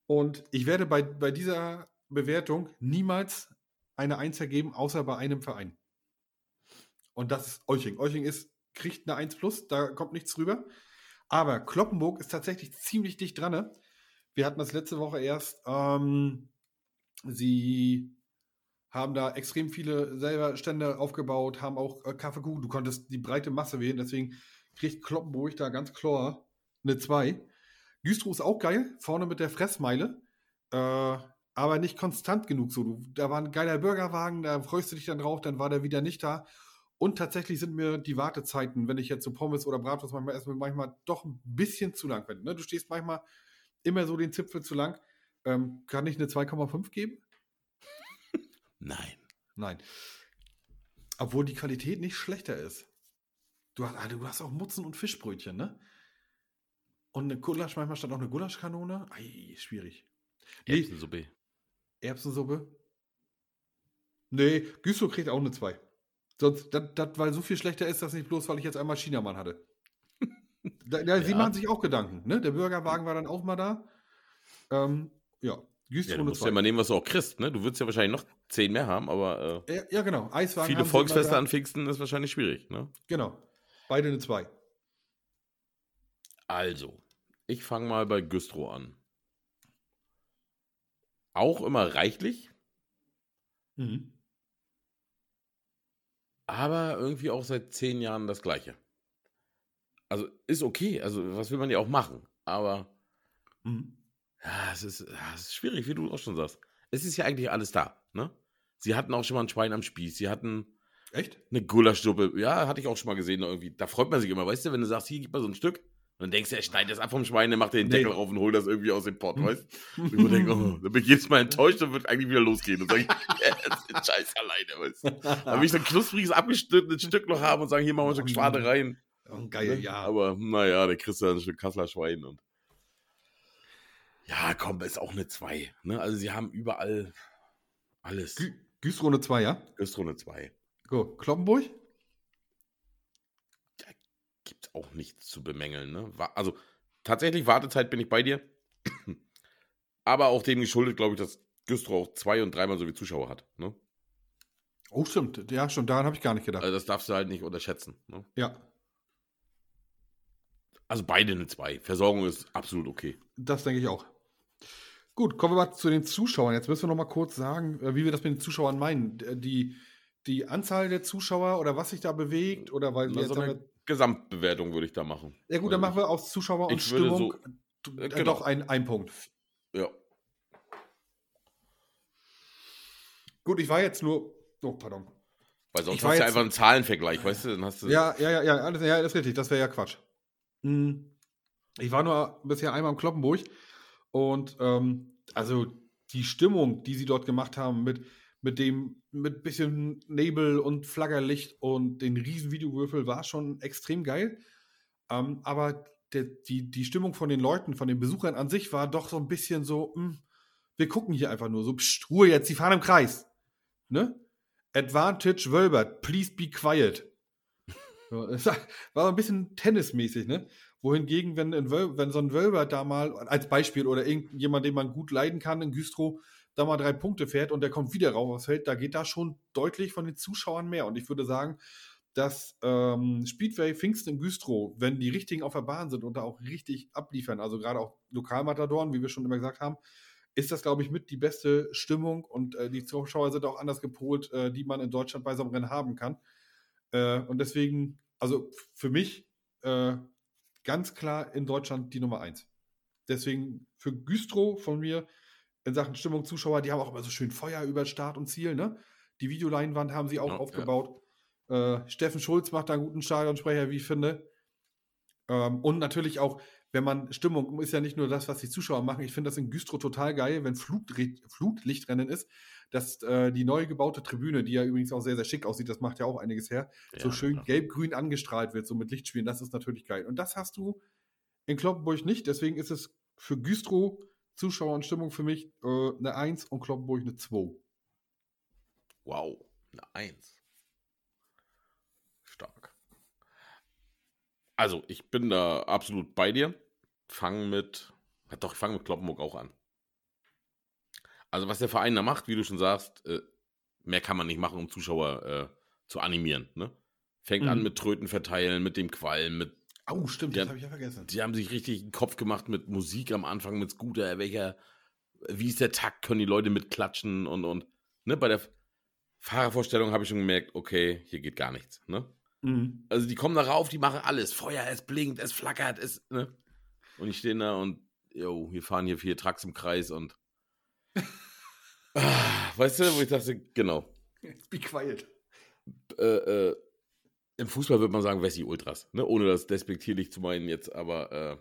und ich werde bei, bei dieser Bewertung niemals eine Eins vergeben, außer bei einem Verein. Und das ist Euching. Euching ist, kriegt eine 1 plus, da kommt nichts drüber. Aber Kloppenburg ist tatsächlich ziemlich dicht dran. Ne? Wir hatten das letzte Woche erst. Ähm, sie haben da extrem viele selber Stände aufgebaut, haben auch äh, Kaffeekuchen. Du konntest die breite Masse wählen, deswegen kriegt Kloppenburg da ganz klar eine 2. Güstrow ist auch geil, vorne mit der Fressmeile, äh, aber nicht konstant genug so. Du, da war ein geiler Burgerwagen, da freust du dich dann drauf, dann war der wieder nicht da. Und tatsächlich sind mir die Wartezeiten, wenn ich jetzt so Pommes oder Bratwurst manchmal esse, manchmal doch ein bisschen zu lang. Ne? Du stehst manchmal immer so den Zipfel zu lang. Ähm, kann ich eine 2,5 geben? Nein. Nein. Obwohl die Qualität nicht schlechter ist. Du hast, ah, du hast auch Mutzen und Fischbrötchen, ne? Und eine Gulasch, manchmal stand auch eine Gulaschkanone. Ei, schwierig. Nee, Erbsensuppe. Erbsensuppe. Nee, Güstrow kriegt auch eine 2. Sonst, das, das, weil so viel schlechter ist das nicht bloß, weil ich jetzt einmal Chinamann hatte. Da, da, Sie Ja. machen sich auch Gedanken, ne? Der Bürgerwagen war dann auch mal da. Ähm, ja, Güstrow du musst ja 2. mal nehmen, was du auch kriegst, ne? Du würdest ja wahrscheinlich noch 10 mehr haben, aber äh, Ja, ja, genau. Eiswagen viele sie Volksfeste an Pfingsten ist wahrscheinlich schwierig, ne? Genau. Beide eine 2. Also, ich fange mal bei Güstrow an. Auch immer reichlich, Mhm. Aber irgendwie auch seit zehn Jahren das Gleiche. Also ist okay, also was will man ja auch machen, aber Mhm. ja, es ist, ja, es ist schwierig, wie du auch schon sagst. Es ist ja eigentlich alles da, ne? Sie hatten auch schon mal ein Schwein am Spieß, sie hatten Echt? eine Gulaschsuppe, ja, hatte ich auch schon mal gesehen, irgendwie. Da freut man sich immer, weißt du, wenn du sagst, hier, gib mal so ein Stück. Und dann denkst du, er schneidet das ab vom Schwein, der macht den Nee. Deckel rauf und holt das irgendwie aus dem Pott, Hm. weißt du? Und ich denke, oh, dann bin ich jedes Mal enttäuscht und wird eigentlich wieder losgehen. Und sage ich, yes, den Scheiß alleine, weißt du? Dann will ich so ein knuspriges, abgeschnittenes Stück noch haben und sagen, hier machen wir ein Stück Schwade rein. Geil, Ne? ja. Aber naja, der kriegst du dann ein Stück Kasseler Schwein und. Ja, komm, ist auch eine 2. Ne? Also sie haben überall alles. Gü Güstrunde 2, ja? Gastro eine 2. Go. Kloppenburg? Gibt auch nichts zu bemängeln. Ne? Also tatsächlich, Wartezeit bin ich bei dir. Aber auch dem geschuldet, glaube ich, dass Güstrow auch zwei- und dreimal so wie Zuschauer hat. Ne? Oh, stimmt. Ja, schon daran habe ich gar nicht gedacht. Also das darfst du halt nicht unterschätzen. Ne? ja, Also beide eine 2. Versorgung ist absolut okay. das denke ich auch. Gut, kommen wir mal zu den Zuschauern. Jetzt müssen wir noch mal kurz sagen, äh, wie wir das mit den Zuschauern meinen. D- Die, die Anzahl der Zuschauer oder was sich da bewegt oder weil Na, so eine Gesamtbewertung würde ich da machen. Ja gut, dann machen wir aus Zuschauer und Stimmung so- äh, äh, genau. doch ein, ein Punkt. Ja. Gut, ich war jetzt nur. Oh, pardon. Weil sonst Ich hast du jetzt- einfach einen Zahlenvergleich, weißt du? Dann hast du. Ja, ja, ja, ja, alles, ja, das ist richtig. Das wäre ja Quatsch. Hm. Ich war nur bisher einmal im Kloppenburg und ähm, also die Stimmung, die sie dort gemacht haben mit, mit dem mit bisschen Nebel und Flaggerlicht und den riesen Videowürfel war schon extrem geil. Ähm, aber der, die, die Stimmung von den Leuten, von den Besuchern an sich war doch so ein bisschen so, hm, wir gucken hier einfach nur so, pst, Ruhe jetzt, sie fahren im Kreis. Ne? Advantage Wölbert, please be quiet. War so ein bisschen tennismäßig, ne? Wohingegen, wenn, Wöl- wenn so ein Wölbert da mal, als Beispiel, oder irgendjemand, den man gut leiden kann, in Güstrow, da mal drei Punkte fährt und der kommt wieder rauf aufs Feld, da geht da schon deutlich von den Zuschauern mehr. Und ich würde sagen, dass ähm, Speedway Pfingsten in Güstrow, wenn die richtigen auf der Bahn sind und da auch richtig abliefern, also gerade auch Lokalmatadoren, wie wir schon immer gesagt haben, ist das, glaube ich, mit die beste Stimmung und äh, die Zuschauer sind auch anders gepolt, äh, die man in Deutschland bei so einem Rennen haben kann. Äh, und deswegen, also für mich äh, ganz klar in Deutschland die Nummer eins. Deswegen für Güstrow von mir in Sachen Stimmung, Zuschauer, die haben auch immer so schön Feuer über Start und Ziel, ne? Die Videoleinwand haben sie auch Ja, ja. aufgebaut. Äh, Steffen Schulz macht da einen guten Stadionsprecher, wie ich finde. Ähm, und natürlich auch, wenn man Stimmung ist ja nicht nur das, was die Zuschauer machen. Ich finde das in Güstrow total geil, wenn Flutri- Flutlichtrennen ist, dass äh, die neu gebaute Tribüne, die ja übrigens auch sehr, sehr schick aussieht, das macht ja auch einiges her, so Ja, schön klar. gelb-grün angestrahlt wird, so mit Lichtspielen. Das ist natürlich geil. Und das hast du in Kloppenburg nicht. Deswegen ist es für Güstrow Zuschauer und Stimmung für mich äh, eine 1 und Kloppenburg eine 2. Wow, eine Eins. Stark. Also, ich bin da absolut bei dir. Fang mit, ja doch, ich fange mit Kloppenburg auch an. Also, was der Verein da macht, wie du schon sagst, äh, mehr kann man nicht machen, um Zuschauer äh, zu animieren. Ne? Fängt Mhm. an mit Tröten verteilen, mit dem Qualm, mit Oh, stimmt, Ja. das habe ich ja vergessen. Die haben sich richtig einen Kopf gemacht mit Musik am Anfang, mit Scooter, welcher, wie ist der Takt, können die Leute mitklatschen und, und, ne, bei der Fahrervorstellung habe ich schon gemerkt, okay, hier geht gar nichts, ne. Mhm. Also die kommen da rauf, die machen alles, Feuer, es blinkt, es flackert, es, ne. Und ich stehe da und, jo, wir fahren hier vier Trucks im Kreis und, ah, weißt du, wo ich dachte, genau, Be quiet. äh, äh, im Fußball würde man sagen, Wessi Ultras, ne? ohne das despektierlich zu meinen jetzt, aber äh,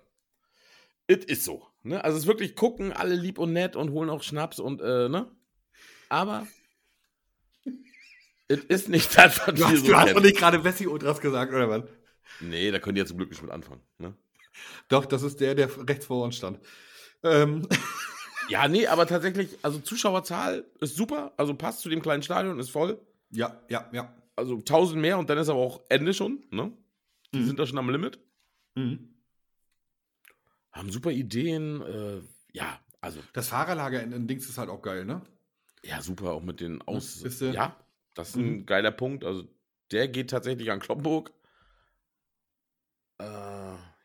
es ist so. Ne? Also es ist wirklich gucken, alle lieb und nett und holen auch Schnaps und äh, ne? Aber es ist nicht das, was Du wir hast, so du hast doch nicht gerade Wessi Ultras gesagt, oder was? Nee, da können die ja zum Glück nicht mit anfangen. Ne? Doch, das ist der, der rechts vor uns stand. Ähm, Ja, nee, aber tatsächlich, also Zuschauerzahl ist super, also passt zu dem kleinen Stadion, ist voll. ja, ja, ja. Also 1000 mehr und dann ist aber auch Ende schon. Ne? Die Mhm. sind da schon am Limit. Mhm. Haben super Ideen. Äh, ja, also Das Fahrerlager in, in Dings ist halt auch geil, ne? Ja, super, auch mit den Aus. Bist du- Ja, das ist ein Mhm. geiler Punkt. Also, der geht tatsächlich an Kloppenburg. Äh,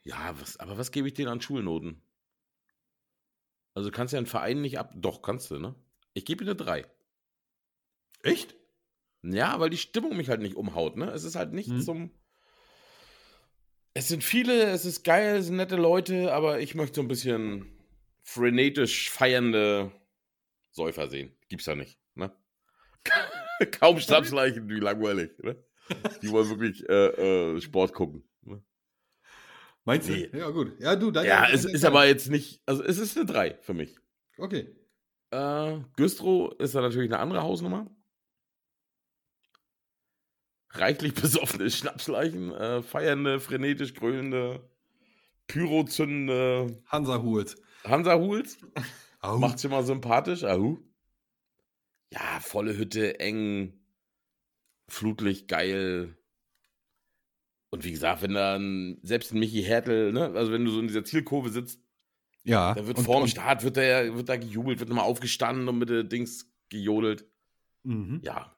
ja, was, aber was gebe ich denen an Schulnoten? Also, kannst ja einen Verein nicht ab. Doch, kannst du, ne? Ich gebe ihm eine 3. Echt? Ja, weil die Stimmung mich halt nicht umhaut, ne? Es ist halt nicht Mhm. zum. Es sind viele, es ist geil, es sind nette Leute, aber ich möchte so ein bisschen frenetisch feiernde Säufer sehen. Gibt's ja nicht, ne? Kaum Schnapsleichen, wie langweilig, ne? Die wollen wirklich äh, äh, Sport gucken. Meinst du? Nee. Ja, gut. Ja, du, dann. Ja, es ist aber jetzt nicht, also es ist eine 3 für mich. Okay. Äh, Güstrow ist da natürlich eine andere Hausnummer. Reichlich besoffene Schnapsleichen, äh, feiernde, frenetisch grölende, pyrozündende Hansa Huls. Hansa-Huls. Au. Macht's immer sympathisch. Ahu. Ja, volle Hütte, eng, Flutlicht, geil. Und wie gesagt, wenn dann selbst ein Michi Hertel, ne, also wenn du so in dieser Zielkurve sitzt, Ja. da wird und- vorm und- Start, wird da, wird da gejubelt, wird nochmal aufgestanden und mit der Dings gejodelt. Mhm. Ja.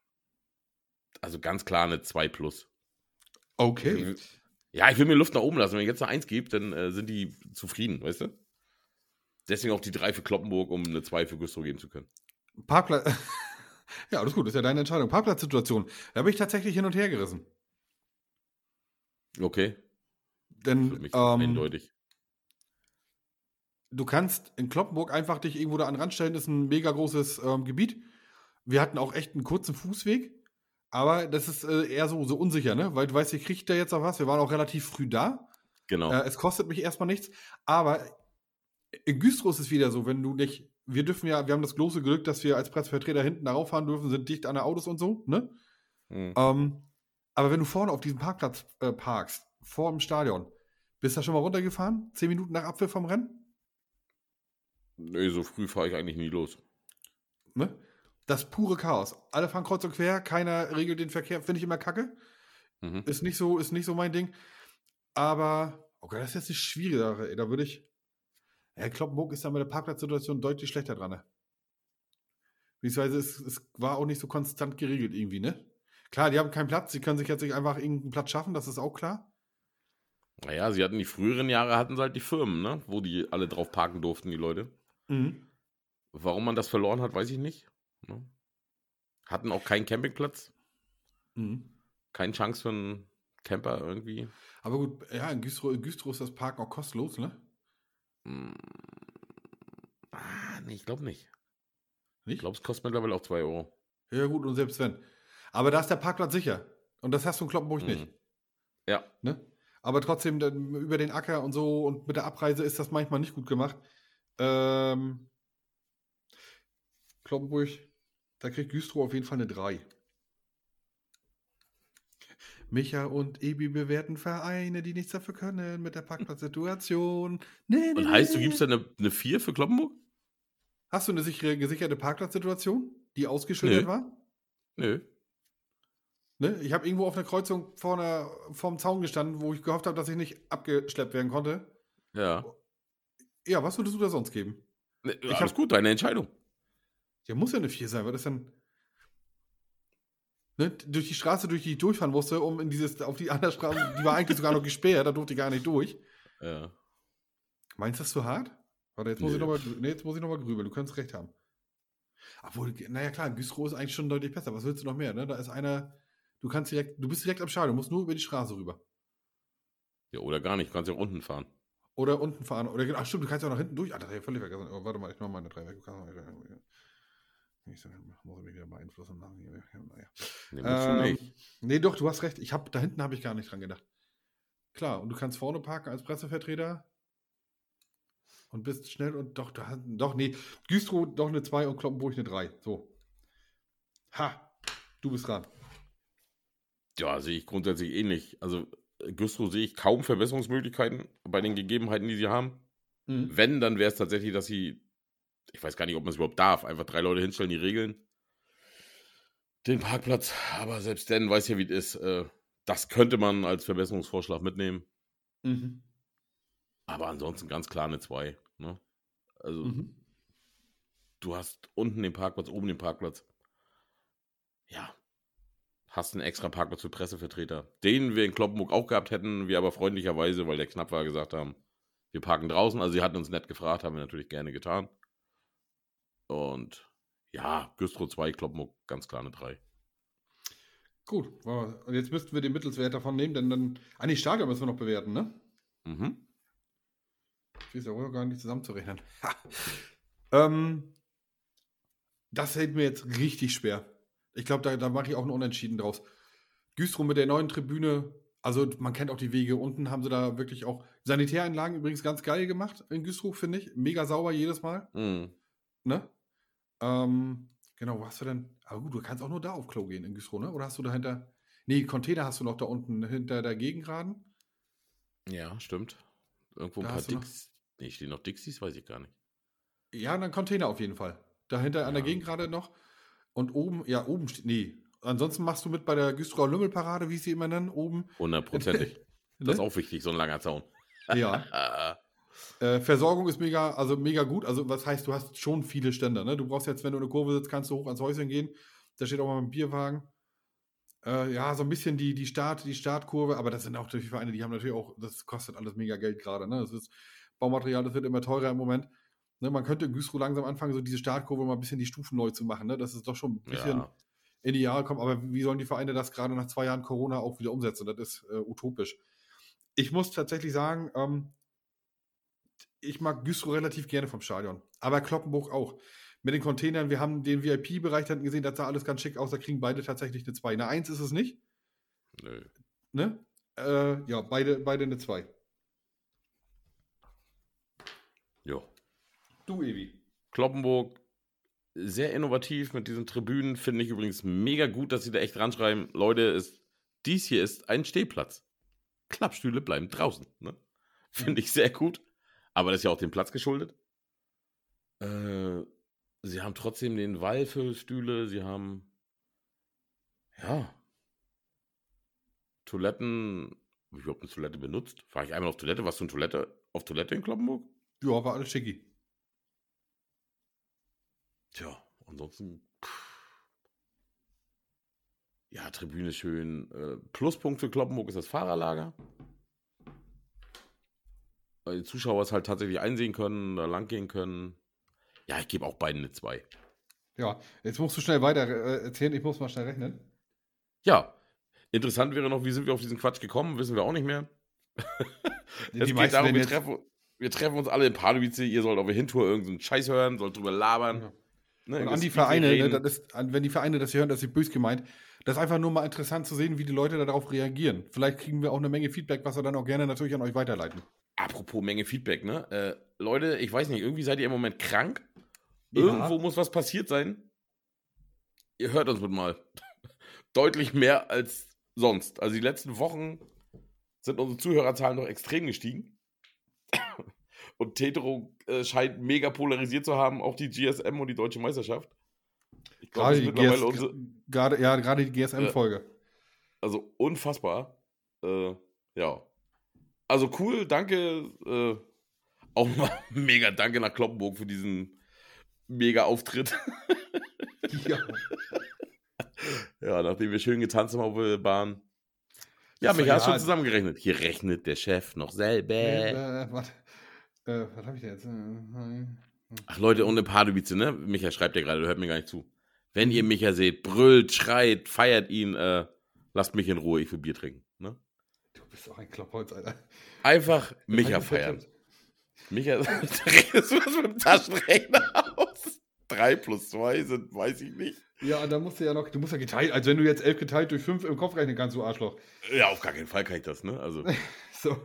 Also ganz klar eine 2 plus. Okay. Ja, ich will mir Luft nach oben lassen. Wenn ich jetzt eine 1 gebe, dann äh, sind die zufrieden, weißt du? Deswegen auch die 3 für Kloppenburg, um eine 2 für Güstrow geben zu können. Parkplatz. ja, alles gut, ist ja deine Entscheidung. Parkplatzsituation. Da bin ich tatsächlich hin und her gerissen. Okay. Denn mich ähm, eindeutig. du kannst in Kloppenburg einfach dich irgendwo da an den Rand stellen, ist ein mega großes ähm, Gebiet. Wir hatten auch echt einen kurzen Fußweg, aber das ist äh, eher so, so unsicher, ne? Weil du weißt, ihr kriegt da jetzt noch was. Wir waren auch relativ früh da. Genau. Äh, es kostet mich erstmal nichts, aber in Güstrow ist es wieder so, wenn du nicht, wir dürfen ja, wir haben das große Glück, dass wir als Pressevertreter hinten darauf fahren dürfen, sind dicht an den Autos und so, ne? Hm. Ähm, aber wenn du vorne auf diesem Parkplatz äh, parkst, vor dem Stadion, bist du da schon mal runtergefahren? Zehn Minuten nach Abpfiff vom Rennen? Nee, so früh fahre ich eigentlich nie los. Ne? Das pure Chaos. Alle fahren kreuz und quer, keiner regelt den Verkehr, finde ich immer kacke. Mhm. Ist nicht so, ist nicht so mein Ding. Aber, okay, das ist jetzt eine schwierige Sache. Ey. Da würde ich. Ja, Kloppenburg ist da mit der Parkplatzsituation deutlich schlechter dran. Ne? Beziehungsweise es, es war auch nicht so konstant geregelt irgendwie, ne? Klar, die haben keinen Platz, sie können sich jetzt nicht einfach irgendeinen Platz schaffen, das ist auch klar. Naja, sie hatten die früheren Jahre, hatten sie halt die Firmen, ne? Wo die alle drauf parken durften, die Leute. Mhm. Warum man das verloren hat, weiß ich nicht. Ne? Hatten auch keinen Campingplatz. Mhm. Keine Chance für einen Camper irgendwie. Aber gut, ja, in Güstrow, in Güstrow ist das Parken auch kostenlos, ne? Hm. Ah, nee, ich glaube nicht. Nicht? Ich glaube, es kostet mittlerweile auch 2 Euro. Ja, gut, und selbst wenn. Aber da ist der Parkplatz sicher. Und das hast du in Kloppenburg Mhm. nicht. Ja. Ne? Aber trotzdem, über den Acker und so und mit der Abreise ist das manchmal nicht gut gemacht. Ähm, Kloppenburg, da kriegt Güstrow auf jeden Fall eine 3. Micha und Ebi bewerten Vereine, die nichts dafür können mit der Parkplatzsituation. Nee, nee, Und heißt, du nee. gibst da eine, eine 4 für Kloppenburg? Hast du eine sichere, gesicherte Parkplatzsituation, die ausgeschildert war? Nö. Ne? Ich habe irgendwo auf einer Kreuzung vor einer, vorm Zaun gestanden, wo ich gehofft habe, dass ich nicht abgeschleppt werden konnte. Ja. Ja, was würdest du da sonst geben? Nee, Ich alles hab- gut, deine Entscheidung. Ja, muss ja eine 4 sein, weil das dann. Ne? Durch die Straße, durch die ich durchfahren musste, um in dieses, auf die andere Straße, die war eigentlich sogar noch gesperrt, da durfte ich gar nicht durch. Ja. Meinst du das zu hart? Warte, jetzt muss Nö. ich nochmal nee, jetzt muss ich noch mal grübeln, du könntest recht haben. Obwohl, naja klar, Güstrow ist eigentlich schon deutlich besser. Was willst du noch mehr? Ne? Da ist einer, du kannst direkt, du bist direkt am Stadion, du musst nur über die Straße rüber. ja. Oder gar nicht, du kannst ja auch unten fahren. Oder unten fahren. Oder ach stimmt, du kannst ja auch nach hinten durch. Ah, das hab ich völlig vergessen. Oh, warte mal, ich mach mal eine 3 weg. Ich sag, muss ich mich wieder beeinflussen. Naja. Nee, Ähm, nicht. nee, doch, du hast recht. Ich hab, da hinten habe ich gar nicht dran gedacht. Klar, und du kannst vorne parken als Pressevertreter und bist schnell und doch, da, doch, nee. Güstrow doch eine 2 und Kloppenburg eine 3. So. Ha, du bist dran. Ja, sehe ich grundsätzlich ähnlich. Also, äh, Güstrow sehe ich kaum Verbesserungsmöglichkeiten bei den Gegebenheiten, die sie haben. Mhm. Wenn, dann wäre es tatsächlich, dass sie, ich weiß gar nicht, ob man es überhaupt darf, einfach drei Leute hinstellen, die regeln den Parkplatz. Aber selbst dann weiß ja, wie es ist. Äh, das könnte man als Verbesserungsvorschlag mitnehmen. Mhm. Aber ansonsten ganz klar eine 2. Ne? Also, Mhm. du hast unten den Parkplatz, oben den Parkplatz. Ja. Hast einen extra Parkplatz für Pressevertreter. Den wir in Kloppenburg auch gehabt hätten, wir aber freundlicherweise, weil der knapp war, gesagt haben, wir parken draußen. Also sie hatten uns nett gefragt, haben wir natürlich gerne getan. Und Ja, Güstrow 2, Kloppenburg ganz klar eine 3. Gut, und jetzt müssten wir den Mittelswert davon nehmen, denn dann. Ah, nee, Stadion müssen wir noch bewerten, ne? Mhm. Ich weiß ja wohl gar nicht zusammenzurechnen. ähm, das hält mir jetzt richtig schwer. Ich glaube, da, da mache ich auch einen Unentschieden draus. Güstrow mit der neuen Tribüne, also man kennt auch die Wege. Unten haben sie da wirklich auch Sanitäranlagen übrigens ganz geil gemacht in Güstrow, finde ich. Mega sauber jedes Mal. Mhm. Ne? Ähm, genau, wo hast du denn? Aber gut, du kannst auch nur da auf Klo gehen in Güstrow, ne? Oder hast du dahinter. Nee, Container hast du noch da unten hinter der Gegengraden. Ja, stimmt. Irgendwo ein Da paar hast du noch- Dix. Nee, stehen noch Dixies, weiß ich gar nicht. Ja, dann Container auf jeden Fall. Dahinter an der Ja. Gegengrade noch. Und oben, ja, oben steht. Nee. Ansonsten machst du mit bei der Güstrower Lümmelparade, wie sie immer nennen, oben. Hundertprozentig. Das ist Ne? auch wichtig, so ein langer Zaun. Ja. Äh, Versorgung ist mega, also mega gut. Also, was heißt, du hast schon viele Ständer. Ne? Du brauchst jetzt, wenn du eine Kurve sitzt, kannst du hoch ans Häuschen gehen. Da steht auch mal ein Bierwagen. Äh, ja, so ein bisschen die, die, Start, die Startkurve, aber das sind auch natürlich Vereine, die haben natürlich auch, das kostet alles mega Geld gerade. Ne? Das ist Baumaterial, das wird immer teurer im Moment. Ne? Man könnte in Güstrow langsam anfangen, so diese Startkurve mal ein bisschen die Stufen neu zu machen. Ne? Das ist doch schon ein bisschen ja. in die Jahre kommen. Aber wie sollen die Vereine das gerade nach zwei Jahren Corona auch wieder umsetzen? Das ist äh, utopisch. Ich muss tatsächlich sagen, ähm, ich mag Güstrow relativ gerne vom Stadion. Aber Kloppenburg auch. Mit den Containern, wir haben den VIP-Bereich dann gesehen, das sah alles ganz schick aus. Da kriegen beide tatsächlich eine 2. Eine 1 ist es nicht. Nö. Ne? Äh, ja, beide, beide eine 2. Jo. Du, Evi. Kloppenburg, sehr innovativ mit diesen Tribünen. Finde ich übrigens mega gut, dass sie da echt ranschreiben. Leute, es, dies hier ist ein Stehplatz. Klappstühle bleiben draußen. Ne? Finde ich sehr gut. Aber das ist ja auch dem Platz geschuldet. Äh, sie haben trotzdem den Wall für Stühle. Sie haben, ja, Toiletten. Habe ich überhaupt eine Toilette benutzt? War ich einmal auf Toilette? Warst du eine Toilette, auf Toilette in Kloppenburg? Ja, war alles schicki. Tja, ansonsten. pff. Ja, Tribüne schön. Äh, Pluspunkt für Kloppenburg ist das Fahrerlager. Weil die Zuschauer es halt tatsächlich einsehen können, da lang gehen können. Ja, ich gebe auch beiden eine 2. Ja, jetzt musst du schnell weiter äh, erzählen. Ich muss mal schnell rechnen. Ja, interessant wäre noch, wie sind wir auf diesen Quatsch gekommen? Wissen wir auch nicht mehr. Es Die geht darum, wir treffen, wir treffen uns alle in Pardubice. Ihr sollt auf der Hintour irgendeinen Scheiß hören, sollt drüber labern. Ja. Ne, Und an die Vereine, ne, das wenn die Vereine das hier hören, das ist böse gemeint. Das ist einfach nur mal interessant zu sehen, wie die Leute darauf reagieren. Vielleicht kriegen wir auch eine Menge Feedback, was wir dann auch gerne natürlich an euch weiterleiten. Apropos Menge Feedback, ne? Äh, Leute, ich weiß nicht, irgendwie seid ihr im Moment krank. Ja. Irgendwo muss was passiert sein. Ihr hört uns mit mal. Deutlich mehr als sonst. Also die letzten Wochen sind unsere Zuhörerzahlen noch extrem gestiegen. Und Tetro äh, scheint mega polarisiert zu haben, auch die GSM und die Deutsche Meisterschaft. Ich glaube, mittlerweile unsere, gerade, ja, gerade die GSM-Folge. also unfassbar. Äh, ja. Also cool, danke. Äh, auch mal mega danke nach Kloppenburg für diesen mega Auftritt. Ja. ja, nachdem wir schön getanzt haben auf der Bahn. Ja, mich hast ja- schon zusammengerechnet. Hier rechnet der Chef noch selber. Äh, warte. Äh, was habe ich denn jetzt? Äh, Ach Leute, und eine Pardubice, ne? Micha schreibt ja gerade, hört mir gar nicht zu. Wenn ihr Micha seht, brüllt, schreit, feiert ihn, äh, lasst mich in Ruhe, ich will Bier trinken. Ne? Du bist auch ein Kloppholz, Alter. Einfach Micha Halt das feiern. Micha, du das mit dem Taschenrechner aus? Drei plus zwei sind, weiß ich nicht. Ja, da musst du ja noch, du musst ja geteilt, als wenn du jetzt elf geteilt durch fünf im Kopf rechnen kannst, du Arschloch. Ja, auf gar keinen Fall kann ich das, ne? Also, So,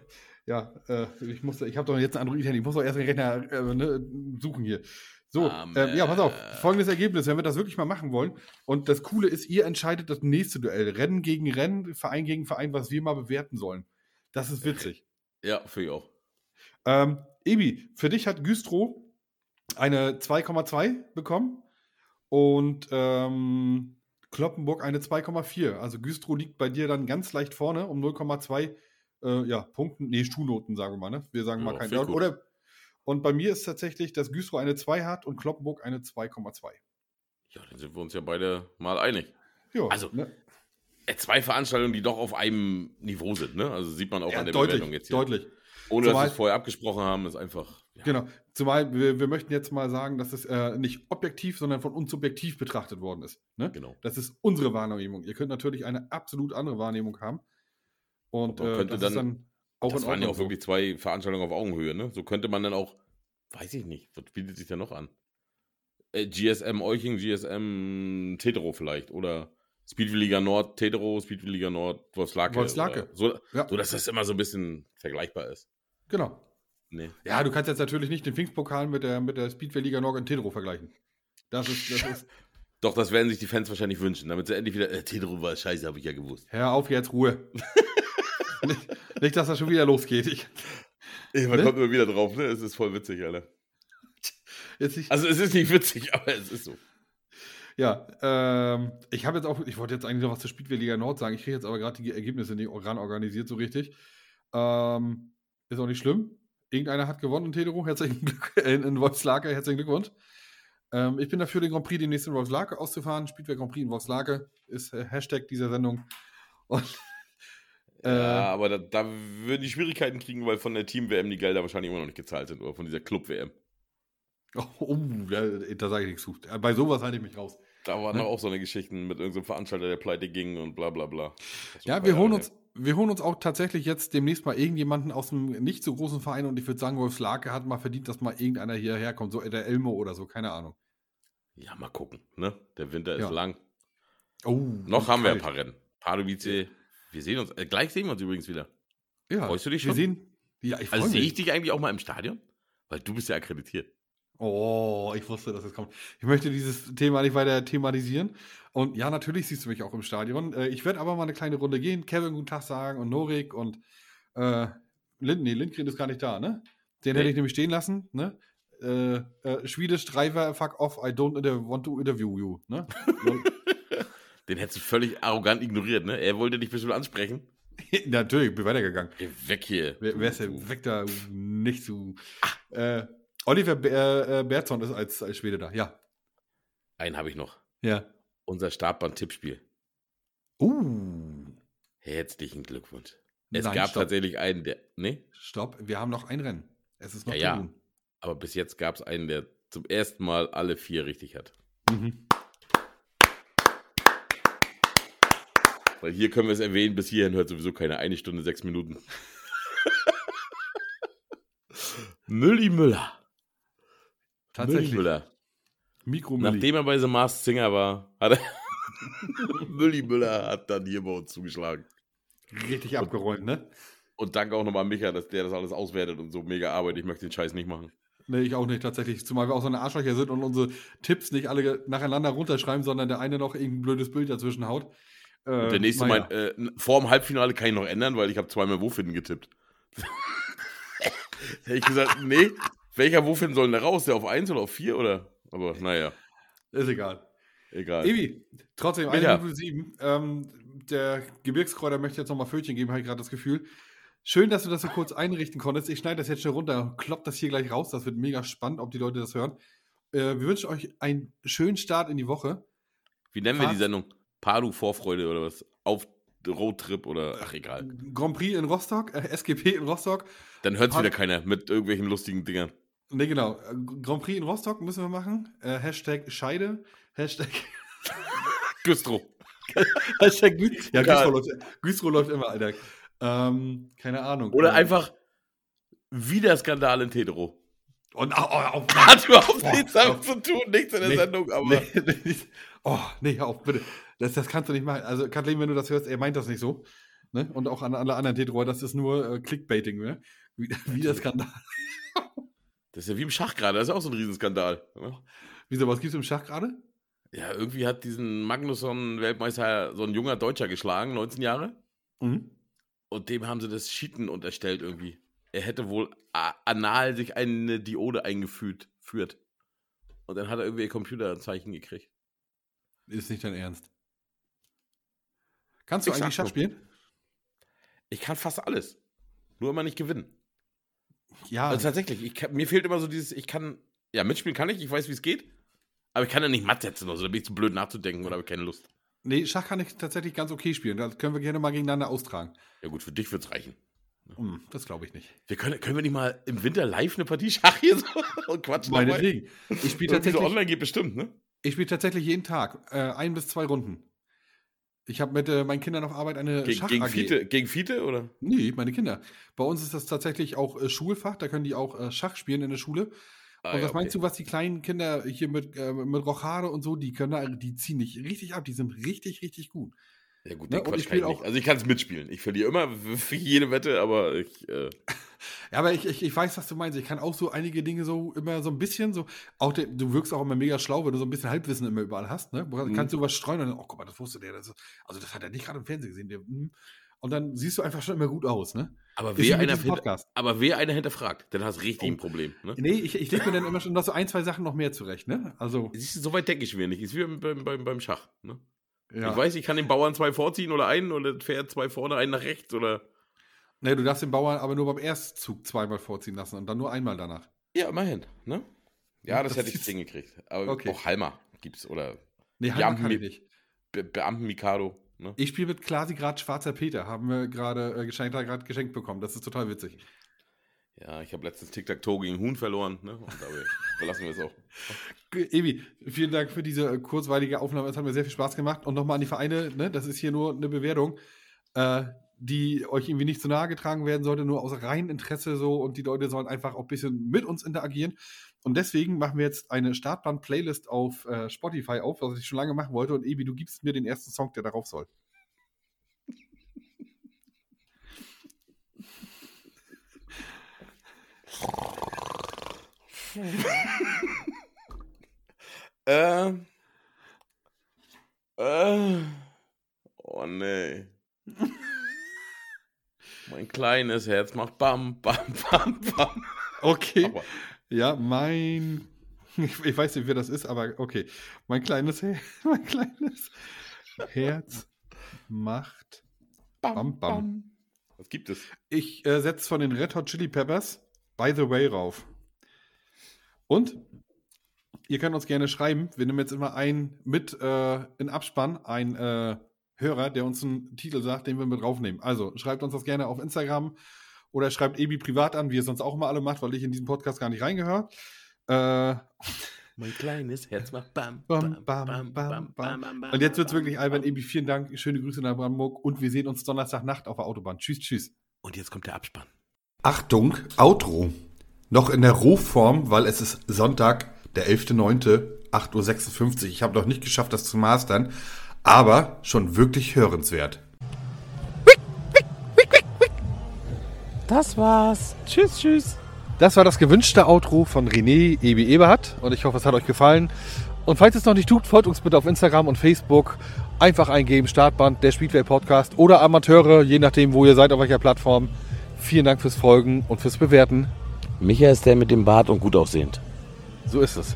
ja, äh, ich muss, ich habe doch jetzt ein Android-Handy, ich muss doch erst den Rechner äh, ne, suchen hier. So, äh, ja, pass auf, folgendes Ergebnis, wenn wir das wirklich mal machen wollen. Und das Coole ist, ihr entscheidet das nächste Duell. Rennen gegen Rennen, Verein gegen Verein, was wir mal bewerten sollen. Das ist witzig. ja, für ich auch. Ähm, Ebi, für dich hat Güstrow eine 2,2 bekommen und ähm, Kloppenburg eine 2,4. Also Güstrow liegt bei dir dann ganz leicht vorne um 0,2 äh, ja, Punkten, nee, Stuhlnoten, sagen wir mal. Ne? Wir sagen Ja, mal kein gut. Oder und bei mir ist tatsächlich, dass Güstrow eine 2 hat und Kloppenburg eine 2,2. Ja, dann sind wir uns ja beide mal einig. Ja, Also- ne? äh, zwei Veranstaltungen, die doch auf einem Niveau sind, ne? Also sieht man auch Ja, an der deutlich, Bewertung jetzt hier. deutlich. Ohne dass Zumal- wir es vorher abgesprochen haben, ist einfach. Ja. Genau. Zumal wir, wir möchten jetzt mal sagen, dass es äh, nicht objektiv, sondern von uns subjektiv betrachtet worden ist. Ne? Genau. Das ist unsere Wahrnehmung. Ihr könnt natürlich eine absolut andere Wahrnehmung haben. Und äh, könnte dann- dann auch das waren ja auch wirklich zwei Veranstaltungen auf Augenhöhe, ne? So könnte man dann auch, weiß ich nicht, was bietet sich da noch an? Äh, GSM Euching, GSM Tetero vielleicht oder Speedway Liga Nord Tetero, Speedway Liga Nord Wolfslake. Wolfslake. So, Ja. so, dass das immer so ein bisschen vergleichbar ist. Genau. Nee. Ja, du kannst jetzt natürlich nicht den Pfingstpokal mit der, mit der Speedway Liga Nord in Tedro vergleichen. Das ist, das ist. Doch, das werden sich die Fans wahrscheinlich wünschen, damit sie endlich wieder, äh, Tetero war scheiße, habe ich ja gewusst. Hör auf, jetzt Ruhe. nicht, dass das schon wieder losgeht. Ich, Ey, man Ne? kommt immer wieder drauf, ne? Es ist voll witzig, Alter. Also es ist nicht witzig, aber es ist so. ja, ähm, ich habe jetzt auch, ich wollte jetzt eigentlich noch was zur Speedway Liga Nord sagen. Ich kriege jetzt aber gerade die Ergebnisse nicht ran organisiert so richtig. Ähm, ist auch nicht schlimm. Irgendeiner hat gewonnen in Tedro. Herzlichen Glück in, in Wolfslake. Herzlichen Glückwunsch. Ähm, ich bin dafür, den Grand Prix demnächst in Wolfslake auszufahren. Speedway Grand Prix in Wolfslake ist äh, Hashtag dieser Sendung. Und, äh, Ja, aber da, da würden die Schwierigkeiten kriegen, weil von der Team-WM die Gelder wahrscheinlich immer noch nicht gezahlt sind oder von dieser Club-WM. Oh, oh, da, da sage ich nichts zu. Bei sowas halte ich mich raus. Da waren Ne? auch so eine Geschichten mit irgendeinem Veranstalter, der pleite ging und bla bla bla. Ja, wir holen uns, wir holen uns auch tatsächlich jetzt demnächst mal irgendjemanden aus einem nicht so großen Verein und ich würde sagen, Wolf Slake hat mal verdient, dass mal irgendeiner hierher kommt, so der Elmo oder so, keine Ahnung. Ja, mal gucken, ne? Der Winter Ja. ist lang. Oh, Noch haben wir ein kalt. paar Rennen. Pardubice, wir sehen uns, äh, gleich sehen wir uns übrigens wieder. Ja, Freust du dich Wir schon? sehen, ja, ich freue Also sehe ich dich eigentlich auch mal im Stadion? Weil du bist ja akkreditiert. Oh, ich wusste, dass es kommt. Ich möchte dieses Thema nicht weiter thematisieren. Und ja, natürlich siehst du mich auch im Stadion. Äh, Ich werde aber mal eine kleine Runde gehen, Kevin guten Tag sagen und Norik und äh, Lind, nee, Lindgren ist gar nicht da, ne? Den Nee. hätte ich nämlich stehen lassen, ne? Äh, äh, Swedish Driver, fuck off, I don't want to interview you, ne? Den hättest du völlig arrogant ignoriert, ne? Er wollte dich bestimmt ansprechen. Natürlich, bin weitergegangen. Geh weg hier. Wer, wer ist denn weg da? Nicht so. Äh, Oliver Be äh, äh, Bertson ist als, als Schwede da, ja. Einen habe ich noch. Ja. Unser Startband-Tippspiel. Uh. Herzlichen Glückwunsch. Es Nein, gab stopp. tatsächlich einen, der. Nee, Stopp, wir haben noch ein Rennen. Es ist noch Ja, ja. zu aber bis jetzt gab es einen, der zum ersten Mal alle vier richtig hat. Mhm. Weil hier können wir es erwähnen, bis hierhin hört sowieso keine eine Stunde, sechs Minuten. Mülli Müller. Mülli Tatsächlich. Müller. Mikro Nachdem er bei The Masked Singer war, hat er. Mülli Müller hat dann hier bei uns zugeschlagen. Richtig abgeräumt, ne? Und danke auch nochmal an Micha, dass der das alles auswertet und so mega Arbeit. Ich möchte den Scheiß nicht machen. Nee, ich auch nicht tatsächlich. Zumal wir auch so eine Arschlöcher sind und unsere Tipps nicht alle nacheinander runterschreiben, sondern der eine noch irgendein blödes Bild dazwischen haut. Äh, der nächste naja. mein, äh, vor dem Halbfinale kann ich noch ändern, weil ich habe zweimal Wofin getippt. Hätte ich gesagt, nee, welcher Wofin soll denn da raus? Der auf 1 oder auf 4 oder? Aber naja, Ist egal. egal. Evi, trotzdem, eine Micha. Minute sieben. Ähm, der Gebirgskräuter möchte jetzt nochmal Fötchen geben, habe ich gerade das Gefühl. Schön, dass du das so kurz einrichten konntest. Ich schneide das jetzt schnell runter, klopp das hier gleich raus. Das wird mega spannend, ob die Leute das hören. Äh, wir wünschen euch einen schönen Start in die Woche. Wie nennen wir die Sendung? Padu Vorfreude oder was? Auf Roadtrip oder ach egal. Grand Prix in Rostock, äh, SGP in Rostock. Dann hört es wieder keiner mit irgendwelchen lustigen Dingern. Ne, genau. Äh, Grand Prix in Rostock müssen wir machen. Äh, Hashtag Scheide. Hashtag, Güstrow. Hashtag Gü ja. Güstrow läuft, Güstrow läuft immer, Alter. Ähm, keine Ahnung. Oder Ähm, einfach wieder Skandal in Tetero. Und, oh, oh, oh, Hat überhaupt nichts damit zu tun, nichts in der Nee, Sendung, aber. Nee, nee, oh, nee, auf, bitte. Das, das kannst du nicht machen. Also, Kathleen, wenn du das hörst, er meint das nicht so. Ne? Und auch an alle anderen Tetroer, das ist nur äh, Clickbaiting, ne? Wie, wie der Skandal. Das ist ja wie im Schach gerade, das ist auch so ein Riesenskandal. Wieso, was gibt's im Schach gerade? Ja, irgendwie hat diesen Magnusson-Weltmeister so ein junger Deutscher geschlagen, 19 Jahre. Mhm. Und dem haben sie das Cheaten unterstellt irgendwie. Er hätte wohl anal sich eine Diode eingeführt. Führt. Und dann hat er irgendwie ein Computerzeichen gekriegt. Ist nicht dein Ernst. Kannst du Ich eigentlich Schach spielen? Ich kann fast alles. Nur immer nicht gewinnen. Ja. Also tatsächlich, ich mir fehlt immer so dieses, ich kann, ja, mitspielen kann ich, ich weiß, wie es geht. Aber ich kann ja nicht matt setzen oder so, da bin ich zu blöd nachzudenken oder habe ich keine Lust. Nee, Schach kann ich tatsächlich ganz okay spielen. Das können wir gerne mal gegeneinander austragen. Ja gut, für dich wird's reichen. Hm, das glaube ich nicht. Wir können, können wir nicht mal im Winter live eine Partie Schach hier so und quatschen? Meinetwegen. Ich spiele Irgendwie so tatsächlich, online geht bestimmt, ne? ich spiele tatsächlich jeden Tag äh, ein bis zwei Runden. Ich habe mit äh, meinen Kindern auf Arbeit eine Gegen, Schach gegen, AG. Fiete, gegen Fiete oder? Nee, meine Kinder. Bei uns ist das tatsächlich auch äh, Schulfach. Da können die auch äh, Schach spielen in der Schule. Ah, und ja, was meinst okay. du, was die kleinen Kinder hier mit, äh, mit Rochade und so, die können da, die ziehen nicht richtig ab. Die sind richtig, richtig gut. Ja gut, Ne, den Quatsch ich kann ich nicht. auch- Also ich kann es mitspielen. Ich verliere immer für jede Wette, aber ich, äh, Ja, aber ich, ich, ich weiß, was du meinst. Ich kann auch so einige Dinge so immer so ein bisschen so. Auch der, du wirkst auch immer mega schlau, wenn du so ein bisschen Halbwissen immer überall hast. Ne? Du Mhm. kannst du was streuen und dann, oh, guck mal, das wusste der. Das, ist- also, das hat er nicht gerade im Fernsehen gesehen. Der, hm. und dann siehst du einfach schon immer gut aus. Ne? aber Ist wer einer, hinter, aber wer einer hinterfragt, dann hast du richtig Oh. ein Problem. Ne? Nee, ich, ich lege mir dann immer schon noch so ein, zwei Sachen noch mehr zurecht. Ne? Also, Siehst du, so weit denke ich mir nicht. Ist wie beim, beim, beim Schach. Ne? Ja. Ich weiß, ich kann den Bauern zwei vorziehen oder einen oder das Pferd zwei vorne, einen nach rechts oder. Nee, du darfst den Bauern aber nur beim Erstzug zweimal vorziehen lassen und dann nur einmal danach. Ja, immerhin. Ne? Ja, das, Das hätte ich ist- hingekriegt. Aber Okay. auch Halmer gibt's oder Nee, Ja, Halber kann ich nicht. Be Beamten Mikado. Ne? Ich spiele mit Klasigrad Schwarzer Peter. Haben wir gerade äh, geschenkt, er gerade geschenkt bekommen. Das ist total witzig. Ja, ich habe letztens Tic-Tac-Toe gegen Huhn verloren. Ne? Und dabei belassen wir es auch. Evi, vielen Dank für diese äh, kurzweilige Aufnahme. Es hat mir sehr viel Spaß gemacht. Und nochmal an die Vereine, ne, das ist hier nur eine Bewertung, äh, die euch irgendwie nicht zu nahe getragen werden sollte, nur aus reinem Interesse so. Und die Leute sollen einfach auch ein bisschen mit uns interagieren. Und deswegen machen wir jetzt eine Startband-Playlist auf äh, Spotify auf, was ich schon lange machen wollte. Und Ebi, du gibst mir den ersten Song, der darauf soll. Äh. Äh. Oh nee. mein kleines Herz macht bam, bam, bam, bam. Okay. Aber Ja, mein. Ich, weiß nicht, wer das ist, aber okay. Mein kleines, Her mein kleines Herz macht. Bam, bam. Was gibt es? Ich äh, setze von den Red Hot Chili Peppers By the Way rauf. Und ihr könnt uns gerne schreiben. Wir nehmen jetzt immer einen mit äh, in Abspann, ein äh, Hörer, der uns einen Titel sagt, den wir mit draufnehmen. Also schreibt uns das gerne auf Instagram oder schreibt Ebi privat an, wie es sonst auch immer alle macht, weil ich in diesen Podcast gar nicht reingehöre. Äh, Mein kleines Herz macht bam, Bam, bam, bam, bam. Und jetzt wird es wirklich albern. Ebi, vielen Dank. Schöne Grüße nach Brandenburg. Und wir sehen uns Donnerstagnacht auf der Autobahn. Tschüss, tschüss. Und jetzt kommt der Abspann. Achtung, Outro. Noch in der Rohform, weil es ist Sonntag, der 11.09., 8.56 Uhr. Ich habe noch nicht geschafft, das zu mastern, aber schon wirklich hörenswert. Das war's. Tschüss, tschüss. Das war das gewünschte Outro von René Ebi Eberhardt und ich hoffe, es hat euch gefallen. Und falls ihr es noch nicht tut, folgt uns bitte auf Instagram und Facebook. Einfach eingeben, Startband, der Speedway Podcast oder Amateure, je nachdem, wo ihr seid, auf welcher Plattform. Vielen Dank fürs Folgen und fürs Bewerten. Micha ist der mit dem Bart und gut aussehend. So ist es.